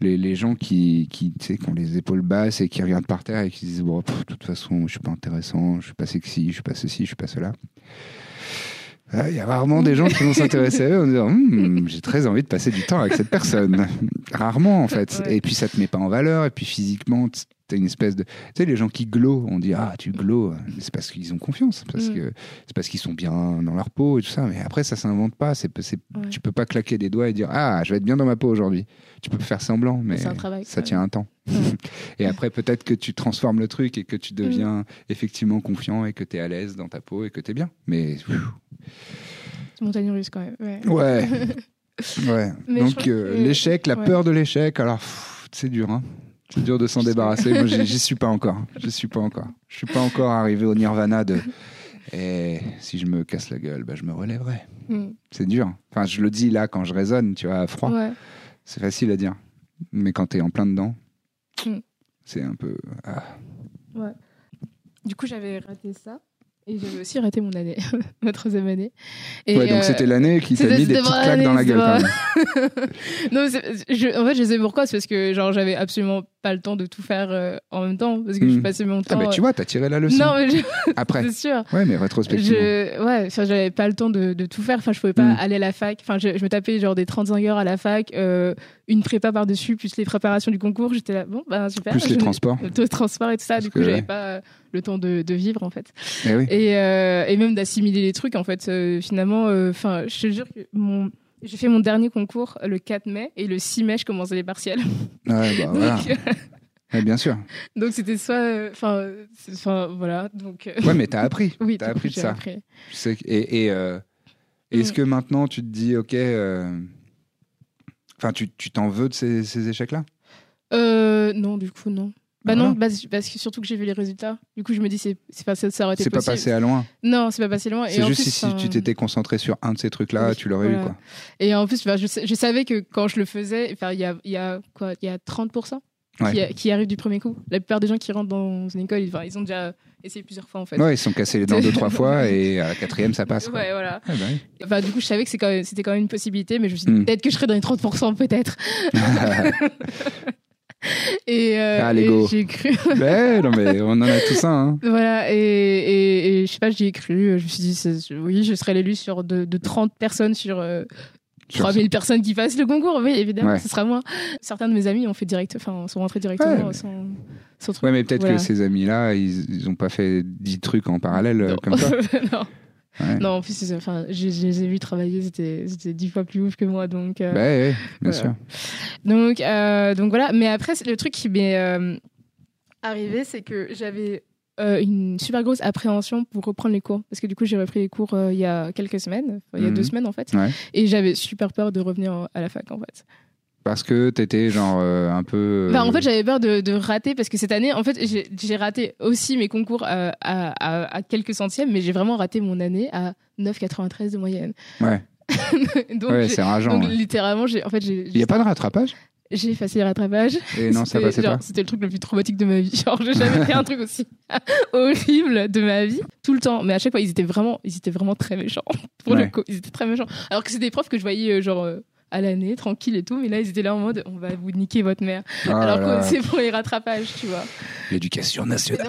Les, les gens qui, qui, qui ont les épaules basses et qui regardent par terre et qui disent, bon, pff, de toute façon, je suis pas intéressant, je suis pas sexy, je suis pas ceci, je suis pas cela. Ah, Il y a rarement des gens qui vont s'intéresser à eux en disant Hum, j'ai très envie de passer du temps avec cette personne. Rarement en fait. Ouais. Et puis ça te met pas en valeur. Et puis physiquement, t- t'as une espèce de. Tu sais, les gens qui glowent, on dit ah tu glows. Mais C'est parce qu'ils ont confiance. Parce Mm. que c'est parce qu'ils sont bien dans leur peau et tout ça. Mais après ça s'invente pas. C'est, c'est- Ouais. Tu peux pas claquer des doigts et dire ah je vais être bien dans ma peau aujourd'hui. Tu peux faire semblant, mais travail, ça tient un temps. Ouais. et après peut-être que tu transformes le truc et que Mm. tu deviens effectivement confiant et que tu es à l'aise dans ta peau et que tu es bien. Mais pfiou, C'est montagne russe quand même. Ouais. Ouais. Donc euh, que- l'échec, la peur de l'échec, alors pff, c'est dur, hein. C'est dur de s'en débarrasser. Moi, j'y suis pas encore. Je suis pas encore. Je suis pas encore arrivé au nirvana de. Et si je me casse la gueule, bah, je me relèverai. Mm. C'est dur. Enfin, je le dis là quand je raisonne, tu vois, à froid. Ouais. C'est facile à dire. Mais quand tu es en plein dedans, Mm. c'est un peu. ah. Du coup, j'avais raté ça. Et j'avais aussi raté mon année, ma troisième année. Et, ouais, donc euh, c'était l'année qui t'a mis des petites claques dans la gueule quand c'est même. non, je- en fait, je sais pourquoi. C'est parce que genre j'avais absolument pas le temps de tout faire euh, en même temps, parce que je Mm. passais mon temps. Ah, bah tu euh, vois, t'as tiré la leçon. non, mais je- Après. c'est sûr. Ouais, mais rétrospectivement. Je, ouais, j'avais pas le temps de, de tout faire. Enfin, je pouvais pas Mm. aller à la fac. Enfin, je, je me tapais genre des 35 heures à la fac, euh, une prépa par-dessus, plus les préparations du concours. J'étais là, bon, bah super. Plus les transports. Le transport et tout ça. Parce du coup, que, j'avais pas le temps de, de vivre, en fait. Eh oui. Et, euh, et même d'assimiler les trucs, en fait. Finalement, enfin, je te jure que mon. J'ai fait mon dernier concours le 4 mai et le 6 mai, je commençais les partiels. Ouais, bah voilà. Donc, euh, Ouais, bien sûr. donc c'était soit. Enfin, euh, voilà. Donc, euh, Ouais, mais t'as appris. oui, t'as appris de ça. appris. Sais et et, euh, est-ce Mm. que maintenant tu te dis, ok, enfin, tu tu t'en veux de ces, ces échecs-là? Non, du coup, non. Bah Voilà. non, parce, parce que surtout que j'ai vu les résultats. Du coup, je me dis, c'est pas ça, ça aurait été C'est pas possible. passé à loin. Non, c'est pas passé loin. C'est juste plus, si, tu t'étais concentré sur un de ces trucs-là, Oui, tu l'aurais eu, quoi. Et en plus, bah, je, je savais que quand je le faisais, il y a, y a quoi y a 30% Ouais. qui, qui arrivent du premier coup. La plupart des gens qui rentrent dans une école, ils, ont déjà essayé plusieurs fois, en fait. Ouais, ils sont cassés les dents deux, trois fois et à la quatrième, ça passe. quoi. Ouais, voilà. Ouais, bah oui. Enfin, du coup, je savais que quand c'était quand même une possibilité, mais je me suis dit, Mm. peut-être que je serais dans les 30%, peut-être. Et, euh, Ah, et j'ai cru. Ouais, non, mais on en a tous un. hein. Voilà, et, et, et je sais pas, j'y ai cru. Je me suis dit, oui, je serai l'élu sur de, de 30 personnes sur euh, Sur 3000 personnes qui passent le concours. Oui, évidemment, Ouais. ce sera moi. Certains de mes amis ont fait direct, enfin, sont rentrés directement Ouais. sans, son truc. Ouais, mais peut-être Voilà. que ces amis-là, ils, ils ont pas fait 10 trucs en parallèle euh, Non. comme ça. non. Ouais. non, en plus, enfin, je, je les ai vus travailler, c'était dix fois plus ouf que moi. Donc, euh, Bah, ouais, bien Voilà. sûr. donc, euh, donc voilà. Mais après, le truc qui m'est euh, arrivé, c'est que j'avais une super grosse appréhension pour reprendre les cours. Parce que du coup, j'ai repris les cours il y a quelques semaines, il y a Mhm. deux semaines en fait. Ouais. Et j'avais super peur de revenir à la fac en fait. Parce que t'étais genre euh, un peu. Bah, en euh, fait, j'avais peur de, de rater parce que cette année, en fait, j'ai raté aussi mes concours euh, à, à- à quelques centièmes, mais j'ai vraiment raté mon année à 9,93 de moyenne. Ouais, donc, ouais c'est rageant. donc, ouais. littéralement, j'ai en fait, Il n'y a pas de rattrapage? J'ai effacé les rattrapages. Et non, ça passait genre, pas. C'était le truc le plus traumatique de ma vie. Genre, j'ai jamais fait un truc aussi horrible de ma vie tout le temps. Mais à chaque fois, ils étaient vraiment, ils étaient vraiment très méchants. Pour Ouais. le coup, ils étaient très méchants. Alors que c'est des profs que je voyais euh, genre euh, à l'année, tranquille et tout. Mais là, ils étaient là en mode, on va vous niquer votre mère. Ah Alors là que c'est pour les rattrapages, tu vois. L'éducation nationale.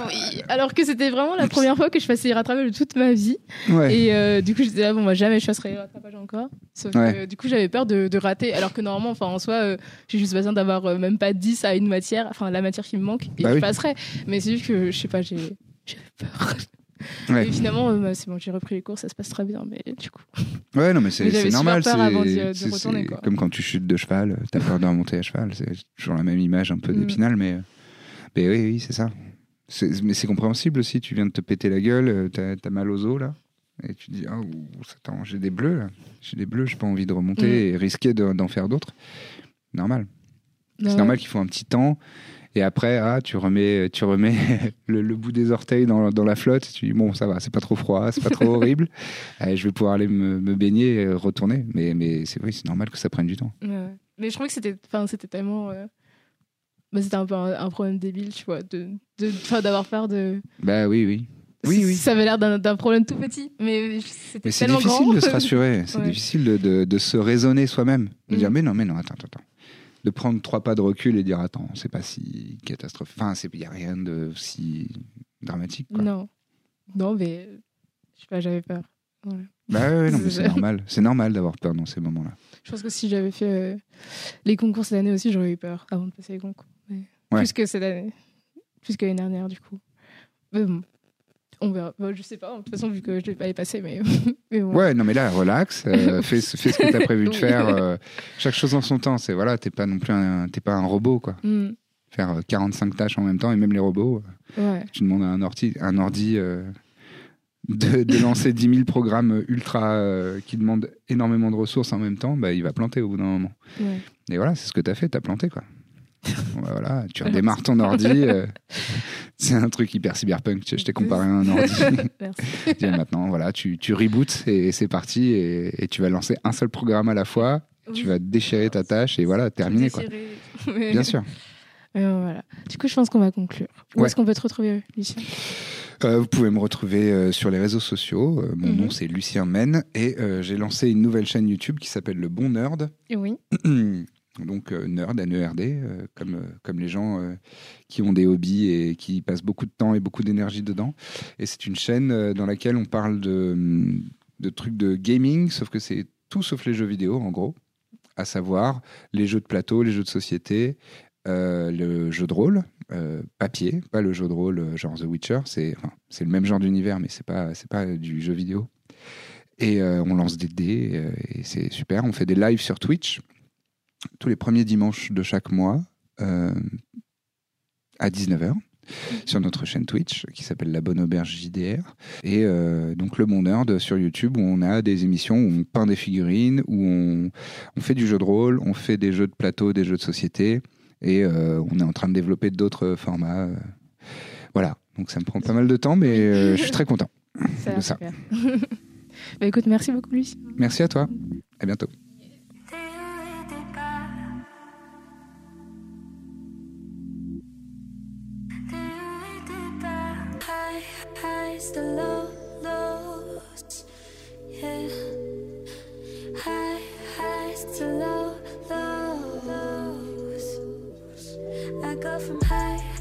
Alors que c'était vraiment la première fois que je faisais les rattrapages de toute ma vie. Ouais. Et euh, du coup, j'étais là, bon, bah, jamais je passerai les rattrapages encore. Sauf Ouais. que du coup, j'avais peur de, de rater. Alors que normalement, enfin, en soi, euh, j'ai juste besoin d'avoir euh, même pas 10 à une matière, enfin, la matière qui me manque, et Bah je oui. passerai. Mais c'est juste que, je sais pas, j'ai. Peur. Ouais. Et finalement, euh, bah, c'est bon, j'ai repris les cours, ça se passe très bien. Mais du coup, Ouais, non, mais c'est normal. c'est- quoi. Comme quand tu chutes de cheval, t'as peur de remonter à cheval. C'est toujours la même image un peu Mm. d'épinal, mais, mais oui, oui, c'est ça. Mais c'est compréhensible aussi. Tu viens de te péter la gueule, euh, t'as as mal aux os là. Et tu dis, ah, j'ai des bleus là. J'ai des bleus, j'ai pas envie de remonter Mm. et risquer de- d'en faire d'autres. Normal. C'est normal qu'il faut un petit temps. Et après, ah, tu remets, tu remets le, le bout des orteils dans, dans la flotte. Tu dis, bon, ça va, c'est pas trop froid, c'est pas trop horrible. Allez, je vais pouvoir aller me, me baigner et retourner. Mais, mais c'est oui, c'est normal que ça prenne du temps. Ouais. Mais je trouvais que c'était, tellement. euh, bah, c'était un peu un, un problème débile, tu vois, de, de, enfin, d'avoir peur de. Bah oui, oui. Oui, oui. Ça avait l'air d'un, problème tout petit, mais c'était Mais c'est tellement difficile grand. de se rassurer. C'est Ouais. difficile de, de- de se raisonner soi-même. De Mm. dire, mais non, mais non, attends, attends, attends. De prendre trois pas de recul et dire, attends, c'est pas si catastrophique. Enfin, il n'y a rien de si dramatique. Quoi. Non. Non, mais je sais pas, j'avais peur. Voilà. Bah ouais, non, mais c'est C'est- normal. C'est normal d'avoir peur dans ces moments-là. Je pense que si j'avais fait euh, les concours cette année aussi, j'aurais eu peur avant de passer les concours. Mais Ouais. Plus que cette année. Plus que l'année dernière, du coup. Mais bon, on verra. Bon, je sais pas, de toute façon, vu que je ne vais pas les passer, mais, mais bon. Ouais, non, mais là, relax. euh, fais, fais ce que tu as prévu de faire. euh, chaque chose en son temps. C'est voilà, t'es pas non plus un, pas un robot, quoi. Hmm, Faire euh, 45 tâches en même temps, et même les robots, euh, ouais. tu demandes à un ordi, un ordi euh, de, de lancer 10 000 programmes ultra euh, qui demandent énormément de ressources en même temps, bah, il va planter au bout d'un moment. ouais. Et voilà, c'est ce que tu as fait, tu as planté, quoi. Voilà, tu redémarres ton ordi. euh, c'est un truc hyper cyberpunk. Je t'ai comparé à un ordi. Merci. Et maintenant, voilà, tu, tu reboots et c'est parti. Et, et tu vas lancer un seul programme à la fois. Tu vas déchirer ta tâche et voilà, terminé, quoi. Mais- Bien sûr. bon, voilà. Du coup, je pense qu'on va conclure. Où Ouais. est-ce qu'on peut te retrouver, Lucien? Euh, vous pouvez me retrouver euh, sur les réseaux sociaux. Euh, mon Mhm. nom, c'est Lucien Men. Et euh, j'ai lancé une nouvelle chaîne YouTube qui s'appelle Le Bon Nerd. Oui. Donc, euh, nerd, N-E-R-D, euh, comme, euh, comme les gens qui ont des hobbies et qui passent beaucoup de temps et beaucoup d'énergie dedans. Et c'est une chaîne dans laquelle on parle de, de trucs de gaming, sauf que c'est tout sauf les jeux vidéo, en gros. À savoir les jeux de plateau, les jeux de société, le jeu de rôle, papier, pas le jeu de rôle genre The Witcher. C'est enfin, le même genre d'univers, mais c'est pas, pas du jeu vidéo. Et on lance des dés et c'est super. On fait des lives sur Twitch tous les premiers dimanches de chaque mois euh, à 19h sur notre chaîne Twitch qui s'appelle La Bonne Auberge JDR. Et euh, donc Le Bon Nerd sur YouTube où on a des émissions où on peint des figurines, où on, on fait du jeu de rôle, on fait des jeux de plateau, des jeux de société et euh, on est en train de développer d'autres formats. voilà, donc ça me prend pas mal de temps mais euh, je suis très content. Ça l'air ça. bah, écoute, merci beaucoup, Lucien. Merci à toi, à bientôt. the lows, yeah. High highs to low lows. I go from high.